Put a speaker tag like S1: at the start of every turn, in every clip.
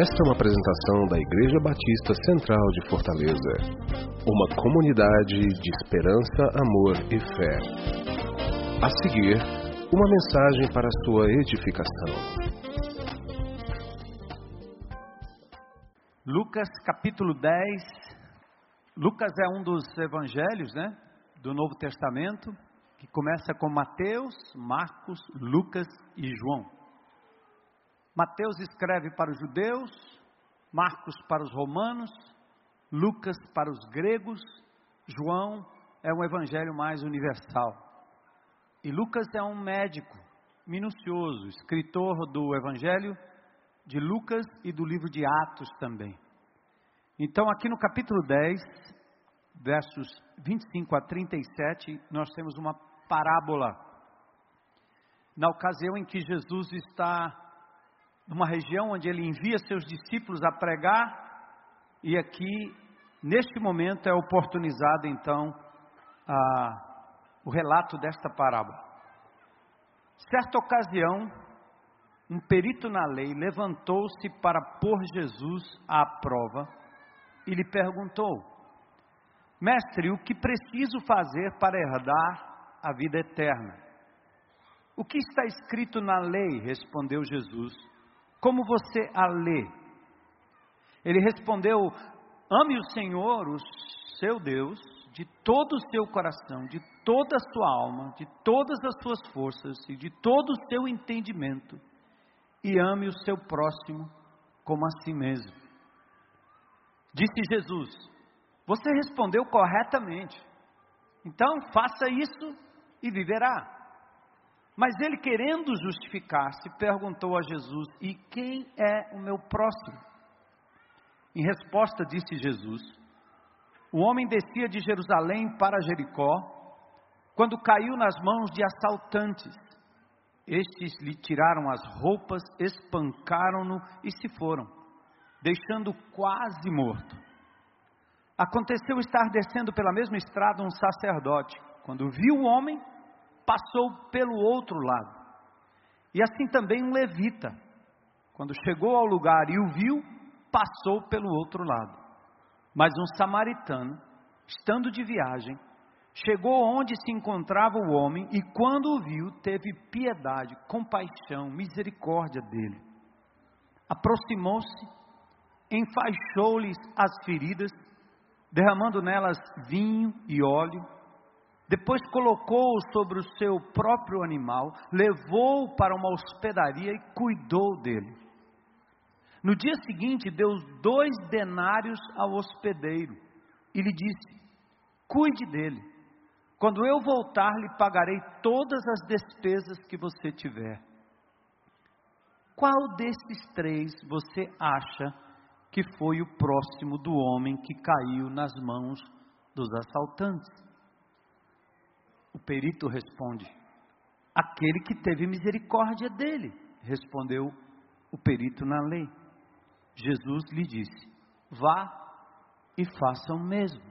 S1: Esta é uma apresentação da Igreja Batista Central de Fortaleza. Uma comunidade de esperança, amor e fé. A seguir, uma mensagem para a sua edificação.
S2: Lucas capítulo 10. Lucas é um dos evangelhos, né, do Novo Testamento, que começa com Mateus, Marcos, Lucas e João. Mateus escreve para os judeus, Marcos para os romanos, Lucas para os gregos, João é um evangelho mais universal. E Lucas é um médico minucioso, escritor do evangelho de Lucas e do livro de Atos também. Então, aqui no capítulo 10, versos 25 a 37, nós temos uma parábola. Na ocasião em que Jesus está numa região onde ele envia seus discípulos a pregar, e aqui, neste momento, é oportunizado então a, o relato desta parábola. Certa ocasião, um perito na lei levantou-se para pôr Jesus à prova e lhe perguntou: Mestre, o que preciso fazer para herdar a vida eterna? O que está escrito na lei? respondeu Jesus. Como você a lê? Ele respondeu: Ame o Senhor, o seu Deus, de todo o seu coração, de toda a sua alma, de todas as suas forças e de todo o seu entendimento, e ame o seu próximo como a si mesmo. Disse Jesus: Você respondeu corretamente. Então faça isso e viverá. Mas ele, querendo justificar-se, perguntou a Jesus: E quem é o meu próximo? Em resposta, disse Jesus: O homem descia de Jerusalém para Jericó, quando caiu nas mãos de assaltantes. Estes lhe tiraram as roupas, espancaram-no e se foram, deixando quase morto. Aconteceu estar descendo pela mesma estrada um sacerdote. Quando viu o homem, passou pelo outro lado. E assim também um levita, quando chegou ao lugar e o viu, passou pelo outro lado. Mas um samaritano, estando de viagem, chegou onde se encontrava o homem e, quando o viu, teve piedade, compaixão, misericórdia dele. Aproximou-se, enfaixou-lhes as feridas, derramando nelas vinho e óleo depois colocou-o sobre o seu próprio animal, levou-o para uma hospedaria e cuidou dele. No dia seguinte, deu dois denários ao hospedeiro e lhe disse: Cuide dele. Quando eu voltar, lhe pagarei todas as despesas que você tiver. Qual desses três você acha que foi o próximo do homem que caiu nas mãos dos assaltantes? O perito responde: Aquele que teve misericórdia dele, respondeu o perito na lei. Jesus lhe disse: Vá e faça o mesmo.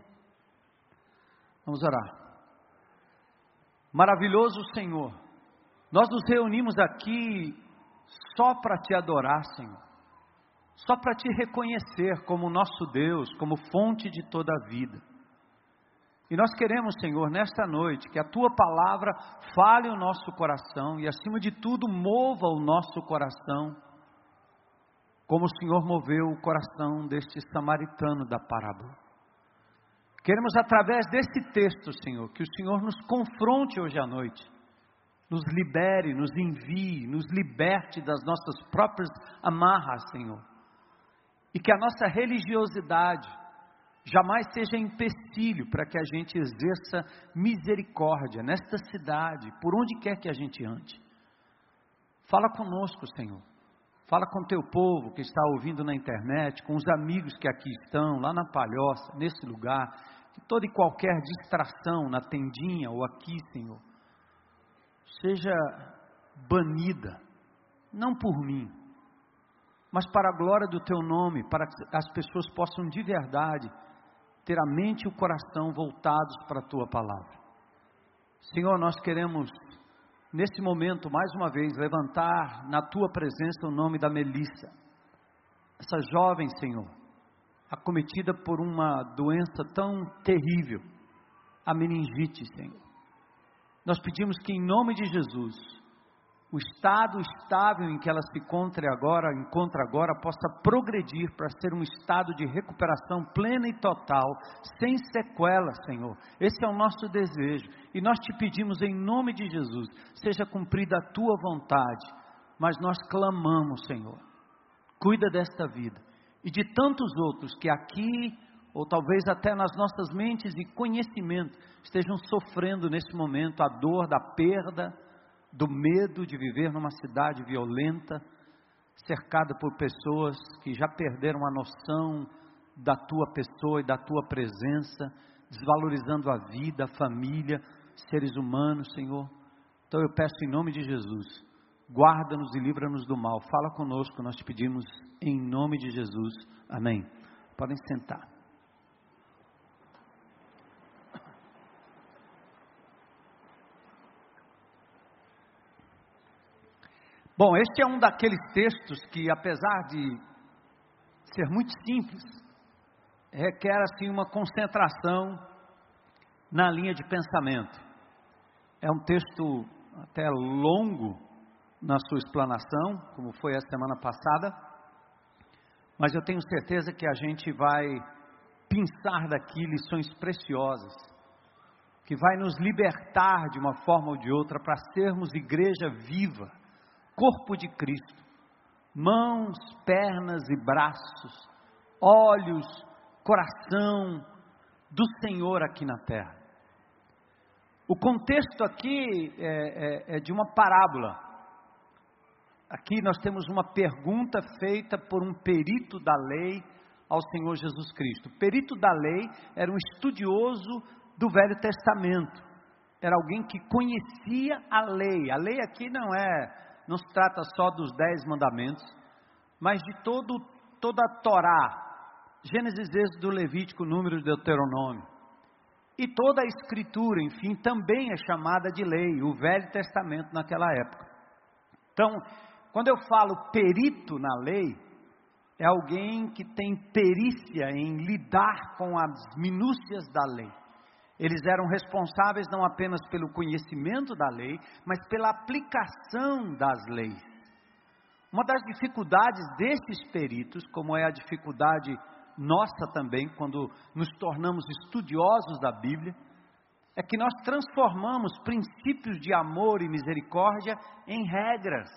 S2: Vamos orar. Maravilhoso Senhor, nós nos reunimos aqui só para te adorar, Senhor, só para te reconhecer como nosso Deus, como fonte de toda a vida. E nós queremos, Senhor, nesta noite, que a tua palavra fale o nosso coração e, acima de tudo, mova o nosso coração, como o Senhor moveu o coração deste samaritano da parábola. Queremos, através desse texto, Senhor, que o Senhor nos confronte hoje à noite, nos libere, nos envie, nos liberte das nossas próprias amarras, Senhor, e que a nossa religiosidade, jamais seja empecilho para que a gente exerça misericórdia nesta cidade, por onde quer que a gente ande. Fala conosco, Senhor. Fala com o teu povo que está ouvindo na internet, com os amigos que aqui estão, lá na palhoça, nesse lugar, que toda e qualquer distração na tendinha ou aqui, Senhor, seja banida, não por mim, mas para a glória do teu nome, para que as pessoas possam de verdade ter a mente e o coração voltados para a tua palavra. Senhor, nós queremos, nesse momento, mais uma vez, levantar na tua presença o nome da Melissa. essa jovem, Senhor, acometida por uma doença tão terrível, a meningite, Senhor. Nós pedimos que, em nome de Jesus, o estado estável em que ela se encontra agora, encontra agora, possa progredir para ser um estado de recuperação plena e total, sem sequela, Senhor. Esse é o nosso desejo. E nós te pedimos em nome de Jesus, seja cumprida a tua vontade. Mas nós clamamos, Senhor. Cuida desta vida e de tantos outros que aqui ou talvez até nas nossas mentes e conhecimento estejam sofrendo nesse momento a dor da perda do medo de viver numa cidade violenta, cercada por pessoas que já perderam a noção da tua pessoa e da tua presença, desvalorizando a vida, a família, seres humanos, Senhor. Então eu peço em nome de Jesus, guarda-nos e livra-nos do mal. Fala conosco, nós te pedimos em nome de Jesus. Amém. Podem sentar. Bom, este é um daqueles textos que, apesar de ser muito simples, requer assim uma concentração na linha de pensamento. É um texto até longo na sua explanação, como foi a semana passada, mas eu tenho certeza que a gente vai pensar daqui lições preciosas, que vai nos libertar de uma forma ou de outra para sermos igreja viva corpo de Cristo, mãos, pernas e braços, olhos, coração do Senhor aqui na terra. O contexto aqui é, é, é de uma parábola. Aqui nós temos uma pergunta feita por um perito da lei ao Senhor Jesus Cristo. O perito da lei era um estudioso do Velho Testamento. Era alguém que conhecia a lei. A lei aqui não é não se trata só dos dez mandamentos, mas de todo, toda a Torá, Gênesis, Êxodo, Levítico, Número, Deuteronômio. E toda a Escritura, enfim, também é chamada de lei, o Velho Testamento naquela época. Então, quando eu falo perito na lei, é alguém que tem perícia em lidar com as minúcias da lei. Eles eram responsáveis não apenas pelo conhecimento da lei, mas pela aplicação das leis. Uma das dificuldades desses peritos, como é a dificuldade nossa também, quando nos tornamos estudiosos da Bíblia, é que nós transformamos princípios de amor e misericórdia em regras.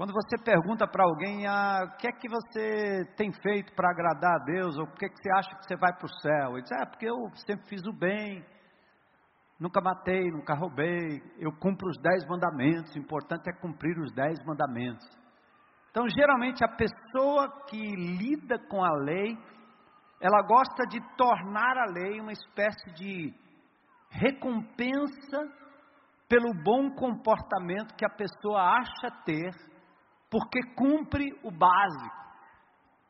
S2: Quando você pergunta para alguém, ah, o que é que você tem feito para agradar a Deus, ou o que é que você acha que você vai para o céu? Ele diz, ah, porque eu sempre fiz o bem, nunca matei, nunca roubei, eu cumpro os dez mandamentos, o importante é cumprir os dez mandamentos. Então, geralmente, a pessoa que lida com a lei, ela gosta de tornar a lei uma espécie de recompensa pelo bom comportamento que a pessoa acha ter porque cumpre o básico.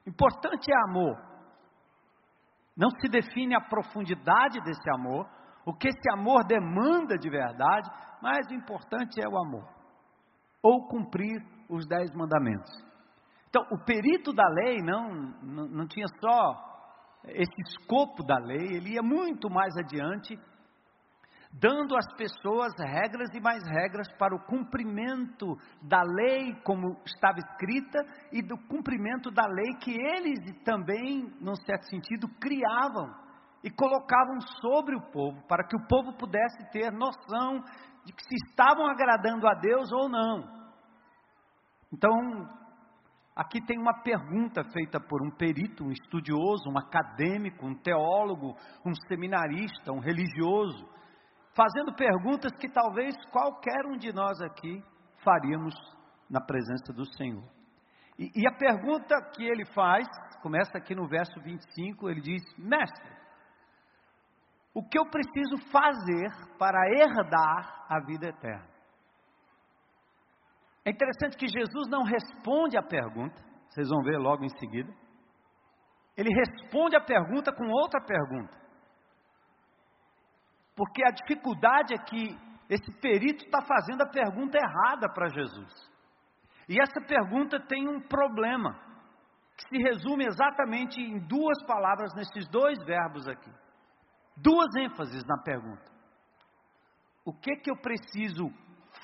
S2: Importante é amor. Não se define a profundidade desse amor, o que esse amor demanda de verdade, mas o importante é o amor. Ou cumprir os dez mandamentos. Então, o perito da lei não, não, não tinha só esse escopo da lei, ele ia muito mais adiante dando às pessoas regras e mais regras para o cumprimento da lei como estava escrita e do cumprimento da lei que eles também, num certo sentido, criavam e colocavam sobre o povo, para que o povo pudesse ter noção de que se estavam agradando a Deus ou não. Então, aqui tem uma pergunta feita por um perito, um estudioso, um acadêmico, um teólogo, um seminarista, um religioso fazendo perguntas que talvez qualquer um de nós aqui faríamos na presença do Senhor. E, e a pergunta que ele faz, começa aqui no verso 25, ele diz: Mestre, o que eu preciso fazer para herdar a vida eterna? É interessante que Jesus não responde a pergunta, vocês vão ver logo em seguida. Ele responde a pergunta com outra pergunta. Porque a dificuldade é que esse perito está fazendo a pergunta errada para Jesus. E essa pergunta tem um problema, que se resume exatamente em duas palavras, nesses dois verbos aqui. Duas ênfases na pergunta. O que que eu preciso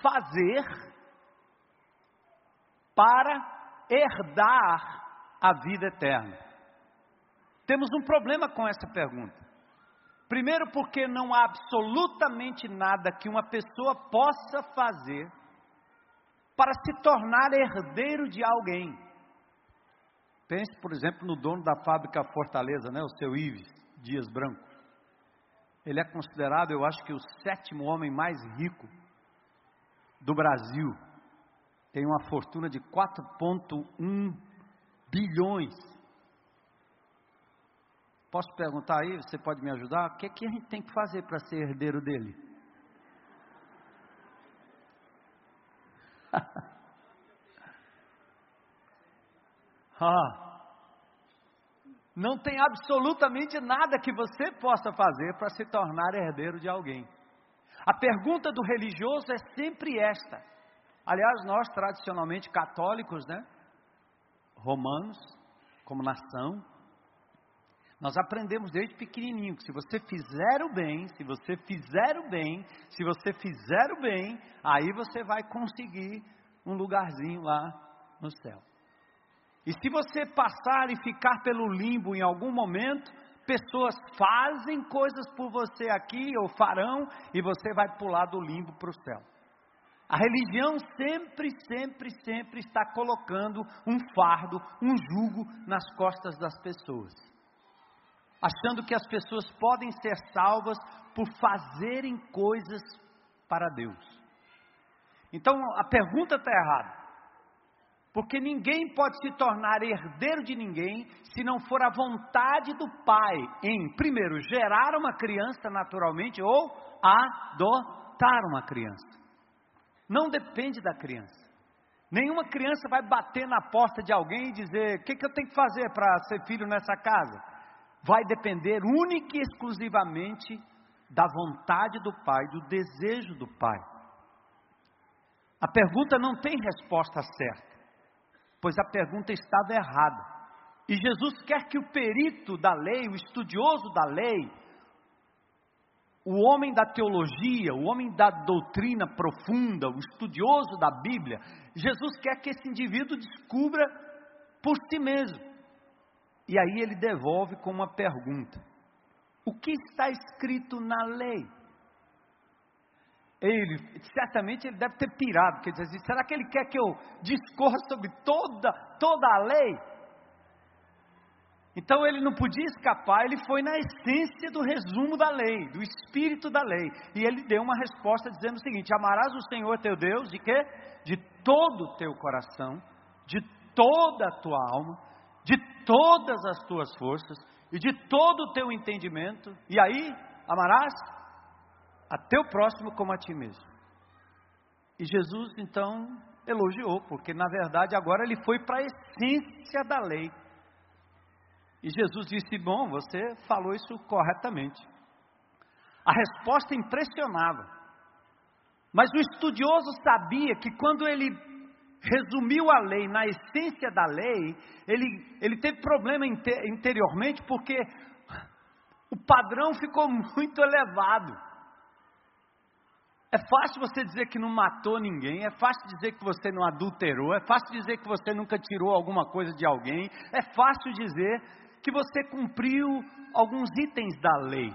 S2: fazer para herdar a vida eterna? Temos um problema com essa pergunta. Primeiro, porque não há absolutamente nada que uma pessoa possa fazer para se tornar herdeiro de alguém. Pense, por exemplo, no dono da fábrica Fortaleza, né, o seu Ives Dias Branco. Ele é considerado, eu acho que, o sétimo homem mais rico do Brasil. Tem uma fortuna de 4,1 bilhões. Posso perguntar aí? Você pode me ajudar? O que, é que a gente tem que fazer para ser herdeiro dele? ah, não tem absolutamente nada que você possa fazer para se tornar herdeiro de alguém. A pergunta do religioso é sempre esta. Aliás, nós tradicionalmente católicos, né? Romanos, como nação, nós aprendemos desde pequenininho que se você fizer o bem, se você fizer o bem, se você fizer o bem, aí você vai conseguir um lugarzinho lá no céu. E se você passar e ficar pelo limbo em algum momento, pessoas fazem coisas por você aqui ou farão e você vai pular do limbo para o céu. A religião sempre, sempre, sempre está colocando um fardo, um jugo nas costas das pessoas achando que as pessoas podem ser salvas por fazerem coisas para Deus. Então a pergunta está errada. Porque ninguém pode se tornar herdeiro de ninguém se não for a vontade do Pai em, primeiro, gerar uma criança naturalmente ou adotar uma criança. Não depende da criança. Nenhuma criança vai bater na porta de alguém e dizer: O que, que eu tenho que fazer para ser filho nessa casa? Vai depender única e exclusivamente da vontade do Pai, do desejo do Pai. A pergunta não tem resposta certa, pois a pergunta estava errada. E Jesus quer que o perito da lei, o estudioso da lei, o homem da teologia, o homem da doutrina profunda, o estudioso da Bíblia, Jesus quer que esse indivíduo descubra por si mesmo. E aí ele devolve com uma pergunta: O que está escrito na lei? Ele, certamente ele deve ter pirado, quer dizer, será que ele quer que eu discorra sobre toda, toda a lei? Então ele não podia escapar, ele foi na essência do resumo da lei, do espírito da lei. E ele deu uma resposta dizendo o seguinte: Amarás o Senhor teu Deus de quê? De todo o teu coração, de toda a tua alma, todas as tuas forças e de todo o teu entendimento, e aí amarás a teu próximo como a ti mesmo. E Jesus então elogiou, porque na verdade agora ele foi para a essência da lei. E Jesus disse: Bom, você falou isso corretamente. A resposta impressionava. Mas o estudioso sabia que quando ele resumiu a lei na essência da lei, ele, ele teve problema interiormente porque o padrão ficou muito elevado. É fácil você dizer que não matou ninguém, é fácil dizer que você não adulterou, é fácil dizer que você nunca tirou alguma coisa de alguém, é fácil dizer que você cumpriu alguns itens da lei.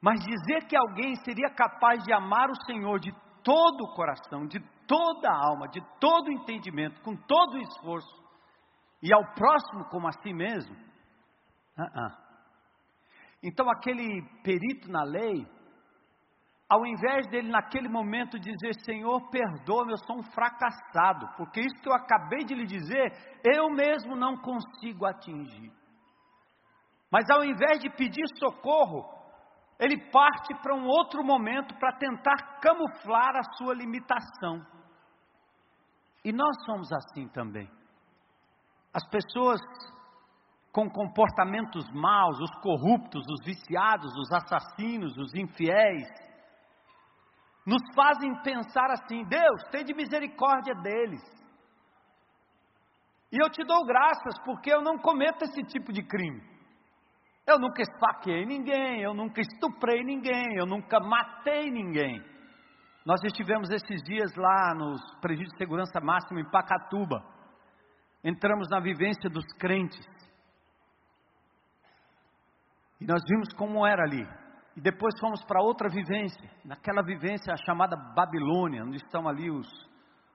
S2: Mas dizer que alguém seria capaz de amar o Senhor de todo o coração, de toda a alma, de todo entendimento, com todo o esforço, e ao próximo como a si mesmo. Uh -uh. Então, aquele perito na lei, ao invés dele naquele momento dizer: Senhor, perdoa-me, eu sou um fracassado, porque isso que eu acabei de lhe dizer, eu mesmo não consigo atingir. Mas ao invés de pedir socorro, ele parte para um outro momento para tentar camuflar a sua limitação. E nós somos assim também. As pessoas com comportamentos maus, os corruptos, os viciados, os assassinos, os infiéis, nos fazem pensar assim: Deus, tem de misericórdia deles. E eu te dou graças porque eu não cometo esse tipo de crime. Eu nunca esfaqueei ninguém, eu nunca estuprei ninguém, eu nunca matei ninguém. Nós estivemos esses dias lá nos presídios de segurança máxima em Pacatuba. Entramos na vivência dos crentes. E nós vimos como era ali. E depois fomos para outra vivência, naquela vivência chamada Babilônia, onde estão ali os,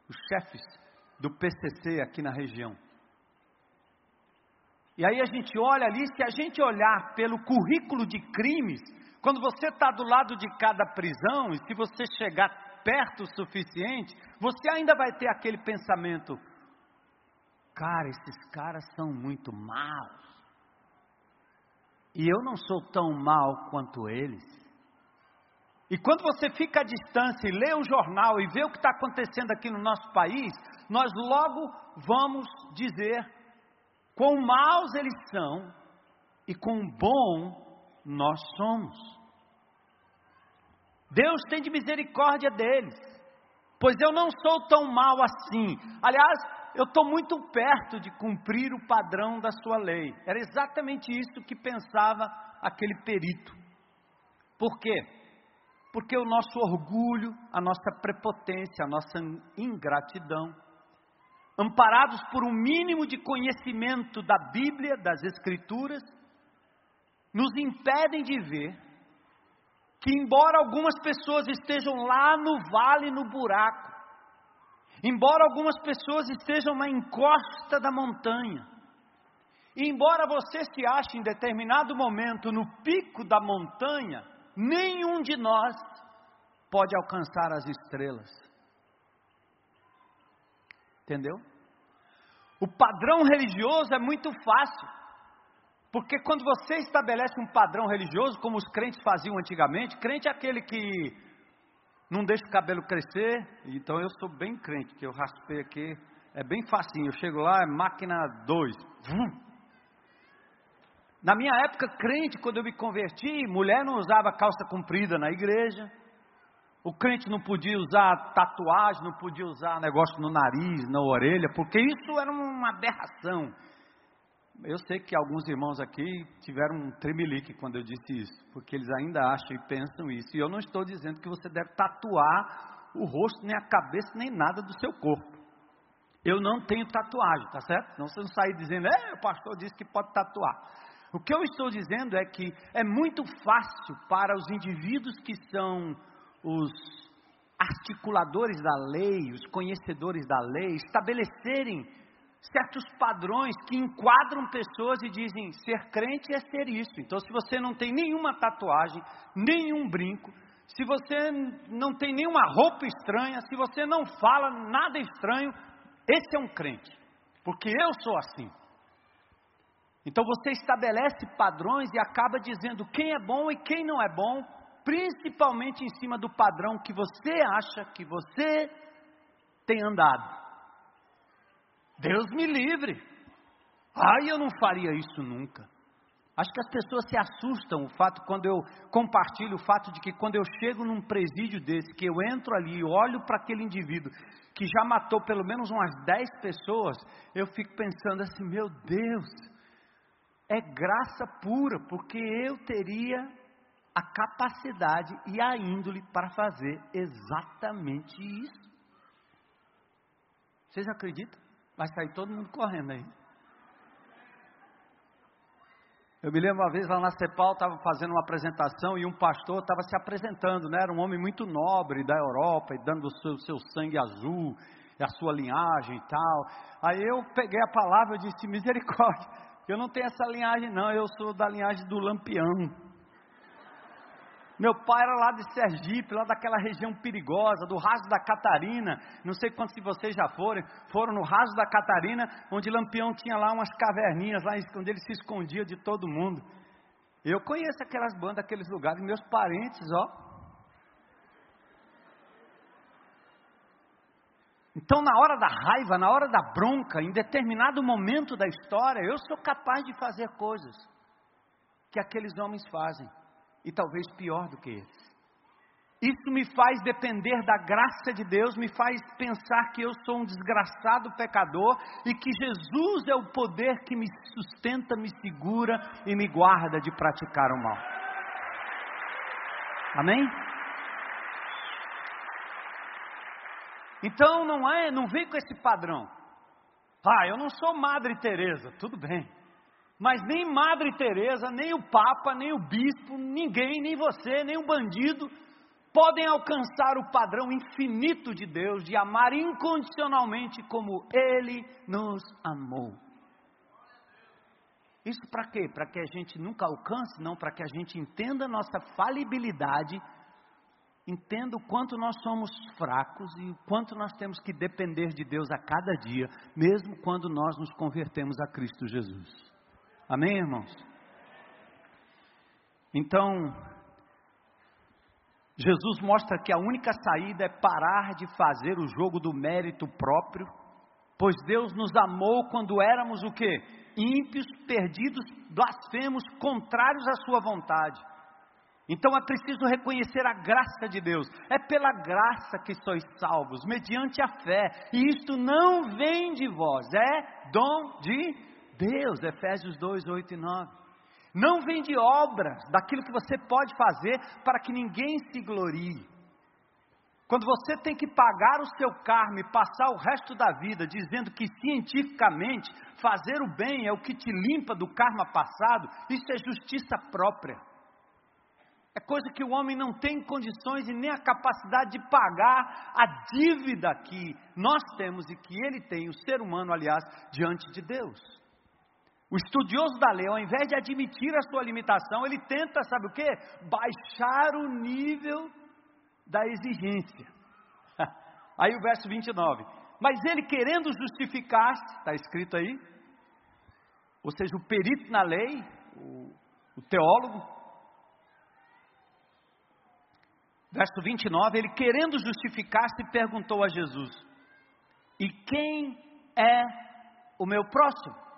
S2: os chefes do PCC aqui na região. E aí a gente olha ali, se a gente olhar pelo currículo de crimes, quando você está do lado de cada prisão, e se você chegar perto o suficiente, você ainda vai ter aquele pensamento: cara, esses caras são muito maus. E eu não sou tão mal quanto eles. E quando você fica à distância e lê o jornal e vê o que está acontecendo aqui no nosso país, nós logo vamos dizer quão maus eles são e quão bom nós somos. Deus tem de misericórdia deles, pois eu não sou tão mal assim. Aliás, eu estou muito perto de cumprir o padrão da sua lei. Era exatamente isso que pensava aquele perito. Por quê? Porque o nosso orgulho, a nossa prepotência, a nossa ingratidão, amparados por um mínimo de conhecimento da Bíblia, das Escrituras, nos impedem de ver que, embora algumas pessoas estejam lá no vale, no buraco, Embora algumas pessoas estejam na encosta da montanha, e embora você se ache em determinado momento no pico da montanha, nenhum de nós pode alcançar as estrelas. Entendeu? O padrão religioso é muito fácil. Porque quando você estabelece um padrão religioso, como os crentes faziam antigamente, crente é aquele que não deixa o cabelo crescer, então eu sou bem crente, que eu raspei aqui, é bem facinho, eu chego lá, é máquina 2. Na minha época crente, quando eu me converti, mulher não usava calça comprida na igreja, o crente não podia usar tatuagem, não podia usar negócio no nariz, na orelha, porque isso era uma aberração. Eu sei que alguns irmãos aqui tiveram um tremelique quando eu disse isso, porque eles ainda acham e pensam isso. E eu não estou dizendo que você deve tatuar o rosto, nem a cabeça, nem nada do seu corpo. Eu não tenho tatuagem, tá certo? Não você não sair dizendo, é, o pastor disse que pode tatuar. O que eu estou dizendo é que é muito fácil para os indivíduos que são os articuladores da lei, os conhecedores da lei, estabelecerem certos padrões que enquadram pessoas e dizem ser crente é ser isso. Então, se você não tem nenhuma tatuagem, nenhum brinco, se você não tem nenhuma roupa estranha, se você não fala nada estranho, esse é um crente, porque eu sou assim. Então você estabelece padrões e acaba dizendo quem é bom e quem não é bom, principalmente em cima do padrão que você acha que você tem andado. Deus me livre. Ai, eu não faria isso nunca. Acho que as pessoas se assustam o fato quando eu compartilho o fato de que quando eu chego num presídio desse, que eu entro ali e olho para aquele indivíduo que já matou pelo menos umas 10 pessoas, eu fico pensando assim, meu Deus, é graça pura, porque eu teria a capacidade e a índole para fazer exatamente isso. Vocês acreditam? Vai sair todo mundo correndo aí. Eu me lembro uma vez lá na CEPAL, estava fazendo uma apresentação e um pastor estava se apresentando, né? Era um homem muito nobre da Europa e dando o seu, seu sangue azul, e a sua linhagem e tal. Aí eu peguei a palavra e disse: misericórdia, eu não tenho essa linhagem, não, eu sou da linhagem do Lampião. Meu pai era lá de Sergipe, lá daquela região perigosa, do Raso da Catarina. Não sei quantos de vocês já foram, foram no Raso da Catarina, onde Lampião tinha lá umas caverninhas, lá onde ele se escondia de todo mundo. Eu conheço aquelas bandas, aqueles lugares, meus parentes, ó. Então, na hora da raiva, na hora da bronca, em determinado momento da história, eu sou capaz de fazer coisas que aqueles homens fazem e talvez pior do que eles. Isso me faz depender da graça de Deus, me faz pensar que eu sou um desgraçado pecador e que Jesus é o poder que me sustenta, me segura e me guarda de praticar o mal. Amém? Então não é, não vem com esse padrão. Ah, eu não sou Madre Teresa, tudo bem. Mas nem Madre Teresa, nem o Papa, nem o bispo, ninguém, nem você, nem o bandido podem alcançar o padrão infinito de Deus de amar incondicionalmente como ele nos amou. Isso para quê? Para que a gente nunca alcance, não, para que a gente entenda nossa falibilidade Entenda o quanto nós somos fracos e o quanto nós temos que depender de Deus a cada dia, mesmo quando nós nos convertemos a Cristo Jesus. Amém, irmãos? Então, Jesus mostra que a única saída é parar de fazer o jogo do mérito próprio, pois Deus nos amou quando éramos o que? Ímpios, perdidos, blasfemos, contrários à sua vontade. Então é preciso reconhecer a graça de Deus. É pela graça que sois salvos, mediante a fé. E isto não vem de vós, é dom de Deus. Efésios 2, 8 e 9. Não vem de obras, daquilo que você pode fazer para que ninguém se glorie. Quando você tem que pagar o seu karma e passar o resto da vida dizendo que cientificamente fazer o bem é o que te limpa do karma passado, isso é justiça própria. É coisa que o homem não tem condições e nem a capacidade de pagar a dívida que nós temos e que ele tem, o ser humano, aliás, diante de Deus. O estudioso da lei, ao invés de admitir a sua limitação, ele tenta, sabe o que? Baixar o nível da exigência. Aí o verso 29. Mas ele querendo justificar-se, está escrito aí, ou seja, o perito na lei, o, o teólogo, verso 29, ele querendo justificar-se, perguntou a Jesus: E quem é o meu próximo?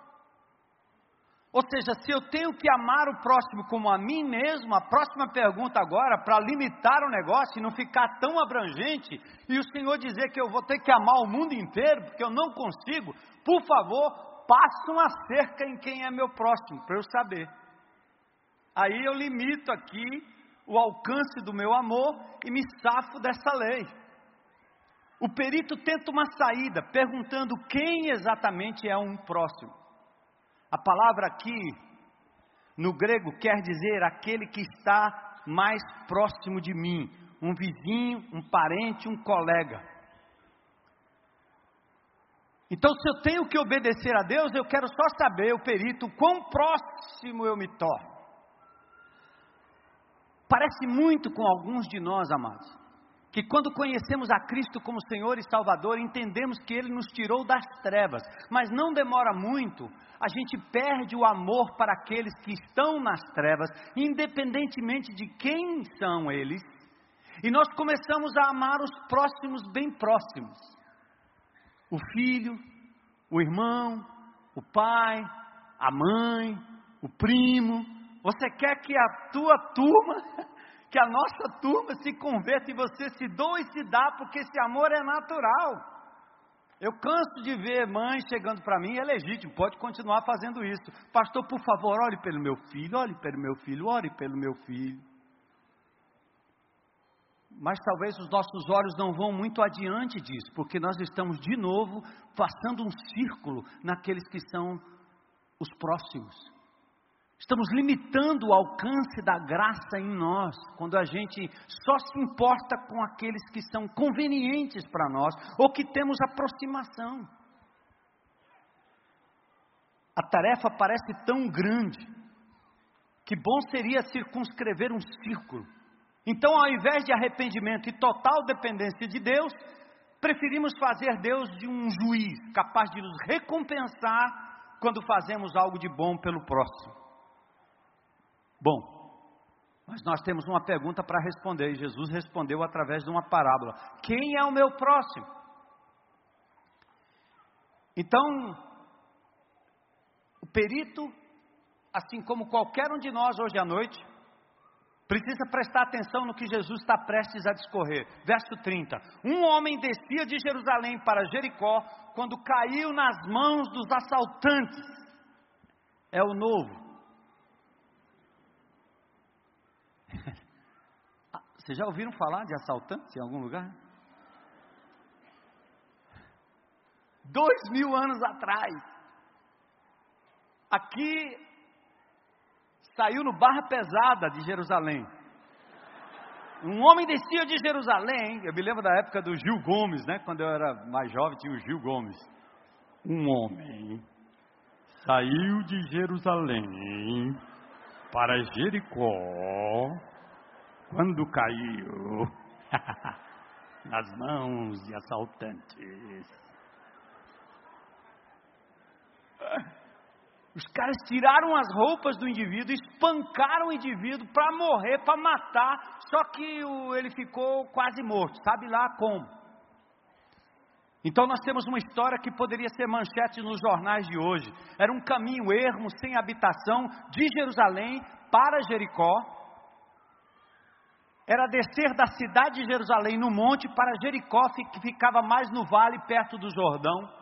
S2: Ou seja, se eu tenho que amar o próximo como a mim mesmo, a próxima pergunta agora, para limitar o negócio e não ficar tão abrangente, e o Senhor dizer que eu vou ter que amar o mundo inteiro, porque eu não consigo, por favor, passe uma cerca em quem é meu próximo, para eu saber. Aí eu limito aqui o alcance do meu amor e me safo dessa lei. O perito tenta uma saída, perguntando quem exatamente é um próximo. A palavra aqui, no grego, quer dizer aquele que está mais próximo de mim, um vizinho, um parente, um colega. Então, se eu tenho que obedecer a Deus, eu quero só saber, o perito, quão próximo eu me torno. Parece muito com alguns de nós, amados, que quando conhecemos a Cristo como Senhor e Salvador, entendemos que Ele nos tirou das trevas, mas não demora muito, a gente perde o amor para aqueles que estão nas trevas, independentemente de quem são eles, e nós começamos a amar os próximos bem próximos: o filho, o irmão, o pai, a mãe, o primo, você quer que a tua turma, que a nossa turma se converta e você se doa e se dá, porque esse amor é natural. Eu canso de ver mães chegando para mim, é legítimo, pode continuar fazendo isso. Pastor, por favor, ore pelo meu filho, ore pelo meu filho, ore pelo meu filho. Mas talvez os nossos olhos não vão muito adiante disso, porque nós estamos de novo passando um círculo naqueles que são os próximos. Estamos limitando o alcance da graça em nós, quando a gente só se importa com aqueles que são convenientes para nós ou que temos aproximação. A tarefa parece tão grande que bom seria circunscrever um círculo. Então, ao invés de arrependimento e total dependência de Deus, preferimos fazer Deus de um juiz capaz de nos recompensar quando fazemos algo de bom pelo próximo. Bom, mas nós temos uma pergunta para responder, e Jesus respondeu através de uma parábola: Quem é o meu próximo? Então, o perito, assim como qualquer um de nós hoje à noite, Precisa prestar atenção no que Jesus está prestes a discorrer. Verso 30. Um homem descia de Jerusalém para Jericó quando caiu nas mãos dos assaltantes. É o novo. Vocês já ouviram falar de assaltantes em algum lugar? Dois mil anos atrás, aqui saiu no Barra Pesada de Jerusalém. Um homem descia de Jerusalém, eu me lembro da época do Gil Gomes, né? Quando eu era mais jovem tinha o Gil Gomes. Um homem saiu de Jerusalém para Jericó quando caiu nas mãos de assaltantes. Os caras tiraram as roupas do indivíduo, espancaram o indivíduo para morrer, para matar, só que ele ficou quase morto, sabe lá como. Então nós temos uma história que poderia ser manchete nos jornais de hoje. Era um caminho ermo, sem habitação, de Jerusalém para Jericó. Era descer da cidade de Jerusalém no monte para Jericó, que ficava mais no vale, perto do Jordão.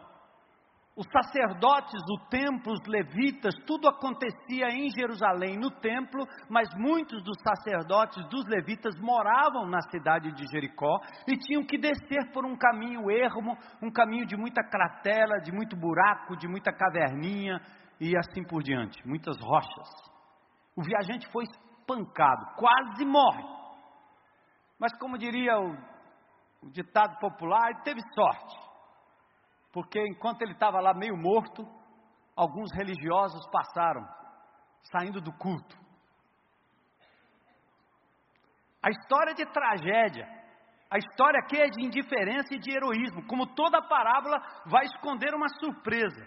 S2: Os sacerdotes do templo, os levitas, tudo acontecia em Jerusalém, no templo, mas muitos dos sacerdotes, dos levitas, moravam na cidade de Jericó e tinham que descer por um caminho ermo, um caminho de muita cratera, de muito buraco, de muita caverninha e assim por diante, muitas rochas. O viajante foi espancado, quase morre. Mas, como diria o, o ditado popular, ele teve sorte porque enquanto ele estava lá meio morto, alguns religiosos passaram, saindo do culto. A história é de tragédia, a história aqui é de indiferença e de heroísmo, como toda parábola vai esconder uma surpresa.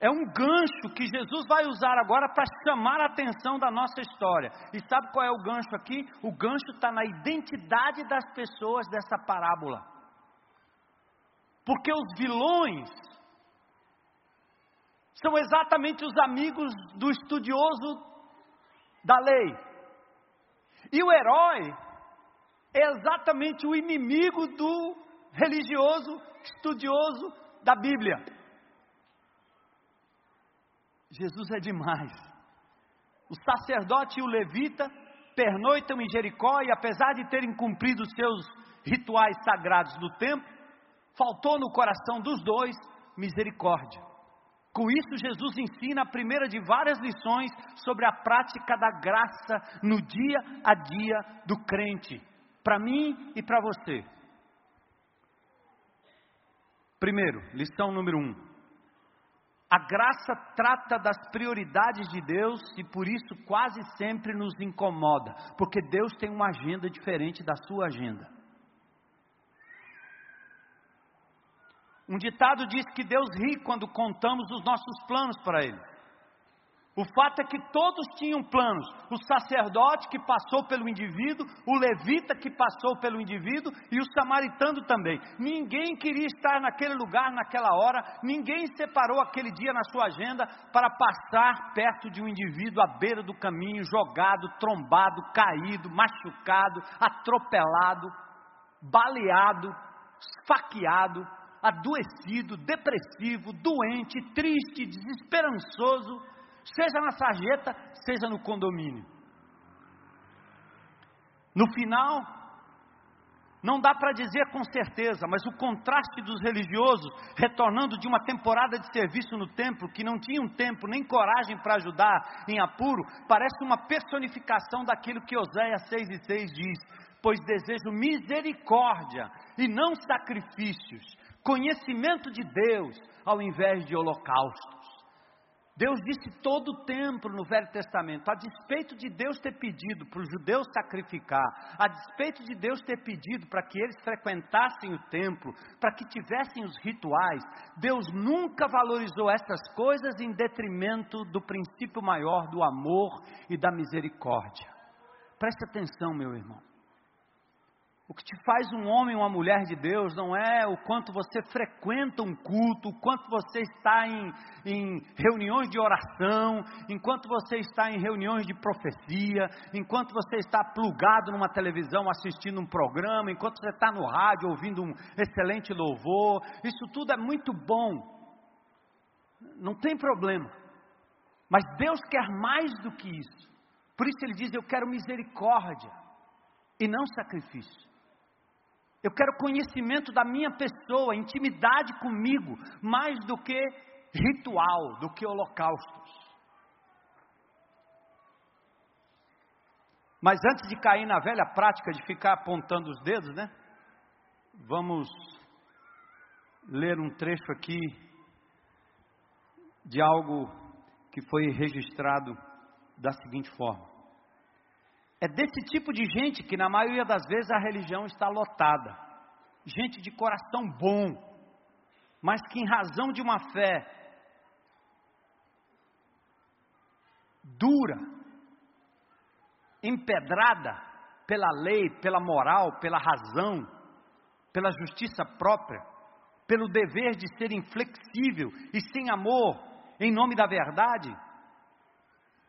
S2: É um gancho que Jesus vai usar agora para chamar a atenção da nossa história. E sabe qual é o gancho aqui? O gancho está na identidade das pessoas dessa parábola. Porque os vilões são exatamente os amigos do estudioso da lei. E o herói é exatamente o inimigo do religioso estudioso da Bíblia. Jesus é demais. O sacerdote e o levita pernoitam em Jericó e, apesar de terem cumprido seus rituais sagrados do templo, faltou no coração dos dois misericórdia. Com isso, Jesus ensina a primeira de várias lições sobre a prática da graça no dia a dia do crente, para mim e para você. Primeiro, lição número um. A graça trata das prioridades de Deus e por isso quase sempre nos incomoda, porque Deus tem uma agenda diferente da sua agenda. Um ditado diz que Deus ri quando contamos os nossos planos para Ele. O fato é que todos tinham planos. O sacerdote que passou pelo indivíduo, o levita que passou pelo indivíduo e o samaritano também. Ninguém queria estar naquele lugar naquela hora, ninguém separou aquele dia na sua agenda para passar perto de um indivíduo à beira do caminho, jogado, trombado, caído, machucado, atropelado, baleado, esfaqueado adoecido, depressivo, doente, triste, desesperançoso, seja na sarjeta, seja no condomínio. No final, não dá para dizer com certeza, mas o contraste dos religiosos retornando de uma temporada de serviço no templo, que não tinham tempo nem coragem para ajudar em apuro, parece uma personificação daquilo que Oséias 6 e 6 diz: Pois desejo misericórdia e não sacrifícios, conhecimento de Deus ao invés de holocaustos. Deus disse todo o tempo no Velho Testamento, a despeito de Deus ter pedido para os judeus sacrificar, a despeito de Deus ter pedido para que eles frequentassem o templo, para que tivessem os rituais, Deus nunca valorizou essas coisas em detrimento do princípio maior do amor e da misericórdia. Preste atenção, meu irmão. O que te faz um homem ou uma mulher de Deus não é o quanto você frequenta um culto, o quanto você está em, em, reuniões de oração, enquanto você está em reuniões de profecia, enquanto você está plugado numa televisão assistindo um programa, enquanto você está no rádio ouvindo um excelente louvor. Isso tudo é muito bom, não tem problema. Mas Deus quer mais do que isso. Por isso Ele diz: Eu quero misericórdia e não sacrifício. Eu quero conhecimento da minha pessoa, intimidade comigo, mais do que ritual, do que holocaustos. Mas antes de cair na velha prática de ficar apontando os dedos, né? Vamos ler um trecho aqui de algo que foi registrado da seguinte forma. É desse tipo de gente que, na maioria das vezes, a religião está lotada. Gente de coração bom, mas que, em razão de uma fé dura, empedrada pela lei, pela moral, pela razão, pela justiça própria, pelo dever de ser inflexível e sem amor, em nome da verdade,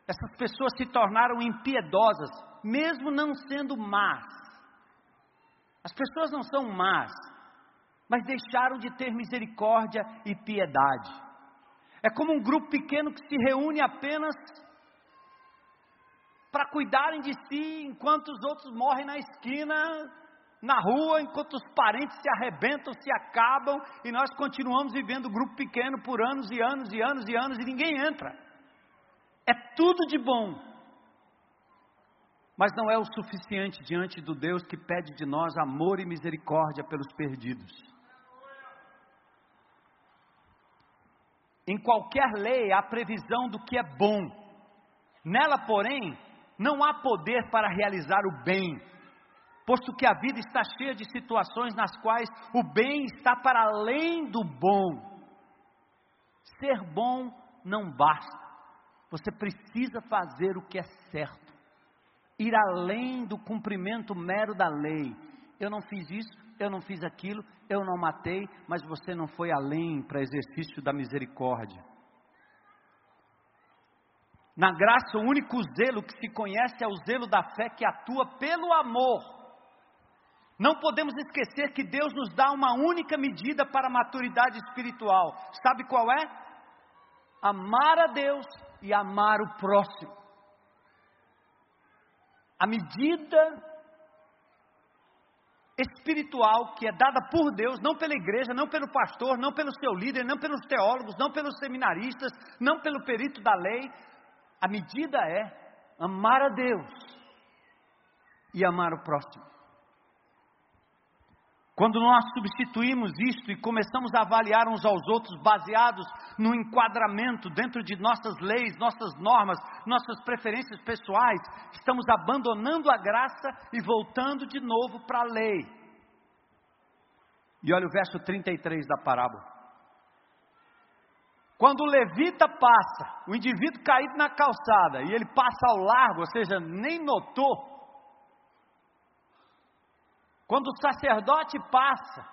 S2: essas pessoas se tornaram impiedosas, mesmo não sendo más. As pessoas não são más, mas deixaram de ter misericórdia e piedade. É como um grupo pequeno que se reúne apenas para cuidarem de si, enquanto os outros morrem na esquina, na rua, enquanto os parentes se arrebentam, se acabam, e nós continuamos vivendo grupo pequeno por anos e anos e anos e anos e ninguém entra. É tudo de bom, mas não é o suficiente diante do Deus que pede de nós amor e misericórdia pelos perdidos. Em qualquer lei há previsão do que é bom, nela, porém, não há poder para realizar o bem, posto que a vida está cheia de situações nas quais o bem está para além do bom. Ser bom não basta, você precisa fazer o que é certo, ir além do cumprimento mero da lei. Eu não fiz isso, eu não fiz aquilo, eu não matei, mas você não foi além para exercício da misericórdia. Na graça, o único zelo que se conhece é o zelo da fé que atua pelo amor. Não podemos esquecer que Deus nos dá uma única medida para a maturidade espiritual. Sabe qual é? Amar a Deus e amar o próximo. A medida espiritual que é dada por Deus, não pela igreja, não pelo pastor, não pelo seu líder, não pelos teólogos, não pelos seminaristas, não pelo perito da lei. A medida é amar a Deus e amar o próximo. Quando nós substituímos isto e começamos a avaliar uns aos outros baseados no enquadramento dentro de nossas leis, nossas normas, nossas preferências pessoais, estamos abandonando a graça e voltando de novo para a lei. E olha o verso 33 da parábola. Quando o levita passa, o indivíduo caído na calçada, e ele passa ao largo, ou seja, nem notou, quando o sacerdote passa,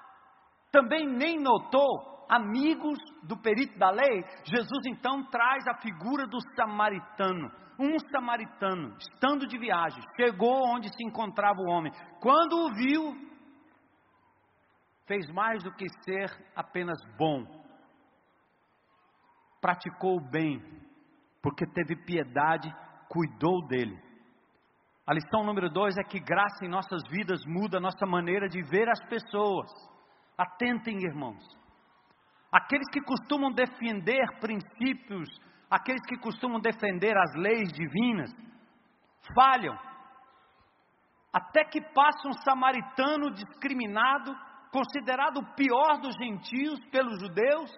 S2: também nem notou, amigos do perito da lei, Jesus então traz a figura do samaritano. Um samaritano, estando de viagem, chegou onde se encontrava o homem. Quando o viu, fez mais do que ser apenas bom, praticou o bem, porque teve piedade, cuidou dele. A lição número dois é que graça em nossas vidas muda a nossa maneira de ver as pessoas. Atentem, irmãos. Aqueles que costumam defender princípios, aqueles que costumam defender as leis divinas, falham. Até que passa um samaritano discriminado, considerado o pior dos gentios pelos judeus,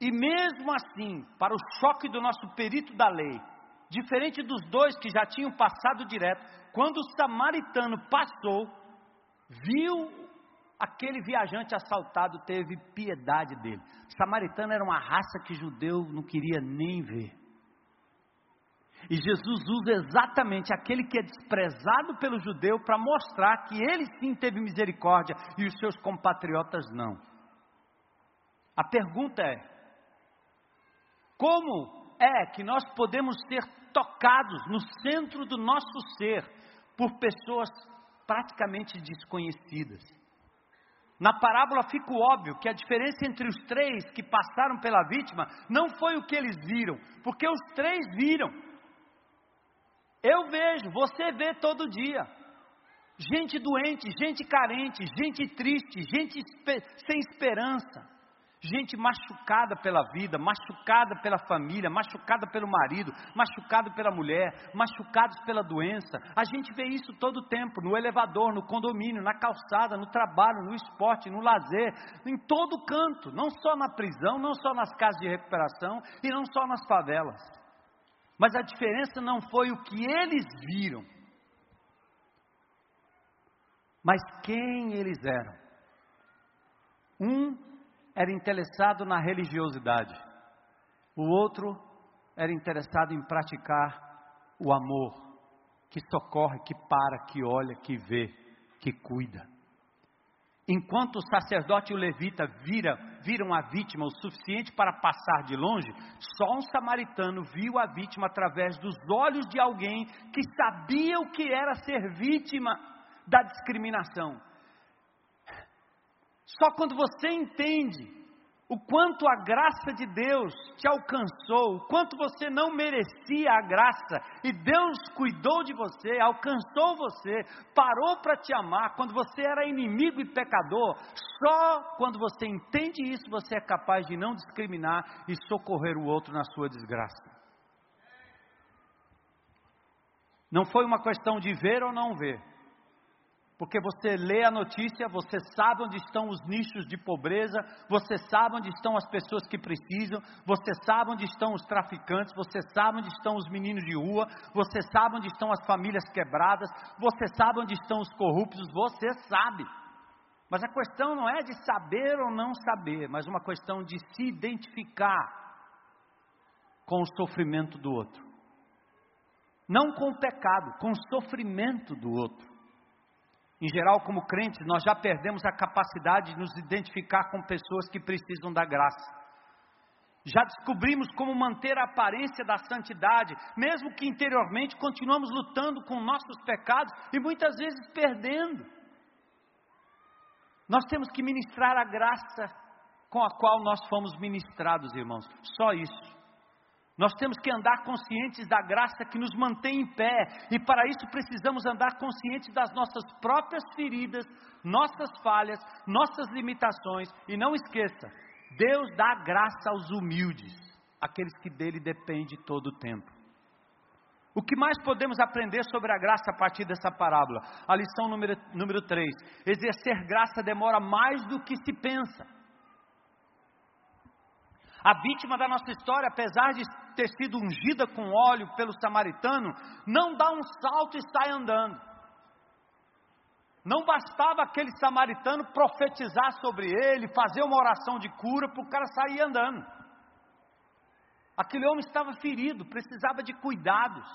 S2: e mesmo assim, para o choque do nosso perito da lei, diferente dos dois que já tinham passado direto, quando o samaritano passou, viu aquele viajante assaltado, teve piedade dele. Samaritano era uma raça que judeu não queria nem ver. E Jesus usa exatamente aquele que é desprezado pelo judeu para mostrar que ele sim teve misericórdia e os seus compatriotas não. A pergunta é: como é que nós podemos ser tocados no centro do nosso ser por pessoas praticamente desconhecidas? Na parábola fica óbvio que a diferença entre os três que passaram pela vítima não foi o que eles viram, porque os três viram. Eu vejo, você vê todo dia. Gente doente, gente carente, gente triste, gente sem esperança gente machucada pela vida, machucada pela família, machucada pelo marido, machucada pela mulher, machucados pela doença. A gente vê isso todo o tempo, no elevador, no condomínio, na calçada, no trabalho, no esporte, no lazer, em todo canto, não só na prisão, não só nas casas de recuperação e não só nas favelas. Mas a diferença não foi o que eles viram, mas quem eles eram. Um era interessado na religiosidade, o outro era interessado em praticar o amor, que socorre, que para, que olha, que vê, que cuida. Enquanto o sacerdote e o levita vira, viram a vítima o suficiente para passar de longe, só um samaritano viu a vítima através dos olhos de alguém que sabia o que era ser vítima da discriminação. Só quando você entende o quanto a graça de Deus te alcançou, o quanto você não merecia a graça, e Deus cuidou de você, alcançou você, parou para te amar quando você era inimigo e pecador. Só quando você entende isso, você é capaz de não discriminar e socorrer o outro na sua desgraça. Não foi uma questão de ver ou não ver porque você lê a notícia, você sabe onde estão os nichos de pobreza, você sabe onde estão as pessoas que precisam, você sabe onde estão os traficantes, você sabe onde estão os meninos de rua, você sabe onde estão as famílias quebradas, você sabe onde estão os corruptos, você sabe. Mas a questão não é de saber ou não saber, mas uma questão de se identificar com o sofrimento do outro. Não com o pecado, com o sofrimento do outro. Em geral, como crentes, nós já perdemos a capacidade de nos identificar com pessoas que precisam da graça. Já descobrimos como manter a aparência da santidade, mesmo que interiormente continuamos lutando com nossos pecados e muitas vezes perdendo. Nós temos que ministrar a graça com a qual nós fomos ministrados, irmãos. Só isso. Nós temos que andar conscientes da graça que nos mantém em pé, e para isso precisamos andar conscientes das nossas próprias feridas, nossas falhas, nossas limitações, e não esqueça: Deus dá graça aos humildes, aqueles que dele depende todo o tempo. O que mais podemos aprender sobre a graça a partir dessa parábola? A lição número, número 3: exercer graça demora mais do que se pensa. A vítima da nossa história, apesar de ter sido ungida com óleo pelo samaritano, não dá um salto e sai andando. Não bastava aquele samaritano profetizar sobre ele, fazer uma oração de cura para o cara sair andando. Aquele homem estava ferido, precisava de cuidados.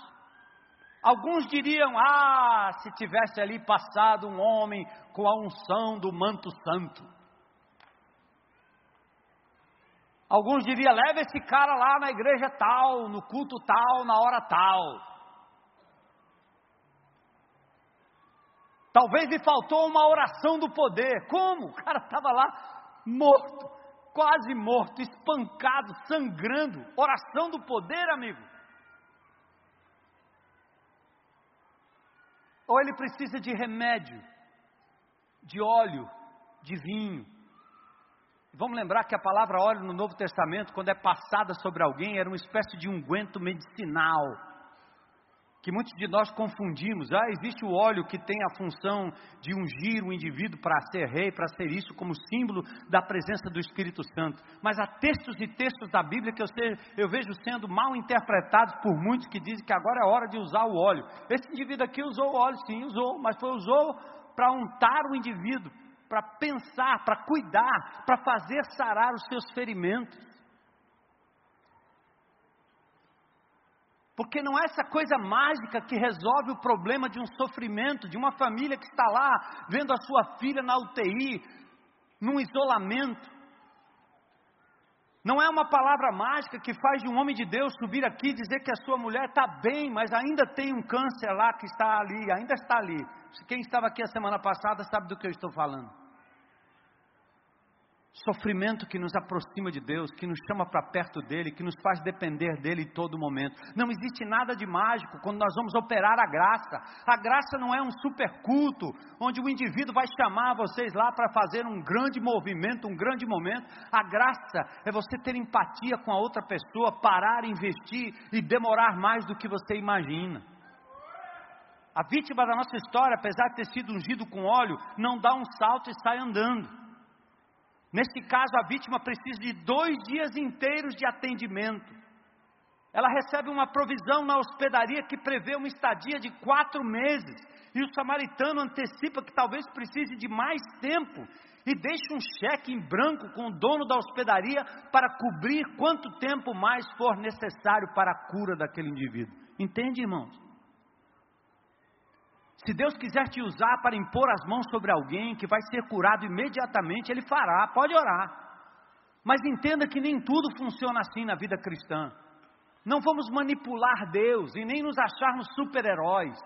S2: Alguns diriam: ah, se tivesse ali passado um homem com a unção do manto santo. Alguns diriam: leva esse cara lá na igreja tal, no culto tal, na hora tal. Talvez lhe faltou uma oração do poder. Como? O cara estava lá morto, quase morto, espancado, sangrando. Oração do poder, amigo. Ou ele precisa de remédio, de óleo, de vinho, Vamos lembrar que a palavra óleo no Novo Testamento, quando é passada sobre alguém, era uma espécie de unguento medicinal. Que muitos de nós confundimos. Ah, existe o óleo que tem a função de ungir o indivíduo para ser rei, para ser isso, como símbolo da presença do Espírito Santo. Mas há textos e textos da Bíblia que eu, eu vejo sendo mal interpretados por muitos que dizem que agora é hora de usar o óleo. Esse indivíduo aqui usou o óleo, sim, usou, mas foi usou para untar o indivíduo, para pensar, para cuidar, para fazer sarar os seus ferimentos. Porque não é essa coisa mágica que resolve o problema de um sofrimento, de uma família que está lá vendo a sua filha na UTI, num isolamento. Não é uma palavra mágica que faz de um homem de Deus subir aqui e dizer que a sua mulher está bem, mas ainda tem um câncer lá que está ali, ainda está ali. Quem estava aqui a semana passada sabe do que eu estou falando sofrimento que nos aproxima de Deus, que nos chama para perto dele, que nos faz depender dele em todo momento. Não existe nada de mágico quando nós vamos operar a graça. A graça não é um super culto onde o indivíduo vai chamar vocês lá para fazer um grande movimento, um grande momento. A graça é você ter empatia com a outra pessoa, parar, investir e demorar mais do que você imagina. A vítima da nossa história, apesar de ter sido ungido com óleo, não dá um salto e sai andando. Neste caso, a vítima precisa de dois dias inteiros de atendimento. Ela recebe uma provisão na hospedaria que prevê uma estadia de quatro meses. E o samaritano antecipa que talvez precise de mais tempo e deixa um cheque em branco com o dono da hospedaria para cobrir quanto tempo mais for necessário para a cura daquele indivíduo. Entende, irmãos? Se Deus quiser te usar para impor as mãos sobre alguém que vai ser curado imediatamente, Ele fará, pode orar. Mas entenda que nem tudo funciona assim na vida cristã. Não vamos manipular Deus e nem nos acharmos super-heróis.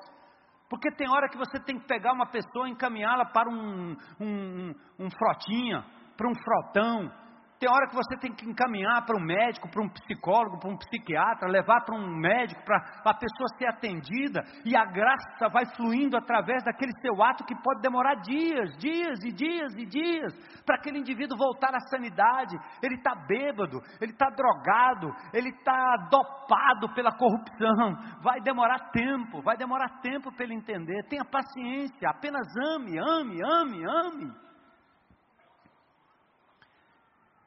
S2: Porque tem hora que você tem que pegar uma pessoa e encaminhá-la para um, um, um frotinha, para um frotão, tem hora que você tem que encaminhar para um médico, para um psicólogo, para um psiquiatra, levar para um médico, para a pessoa ser atendida, e a graça vai fluindo através daquele seu ato que pode demorar dias, dias e dias e dias, para aquele indivíduo voltar à sanidade. Ele está bêbado, ele está drogado, ele está dopado pela corrupção. Vai demorar tempo, vai demorar tempo para ele entender. Tenha paciência, apenas ame, ame, ame, ame.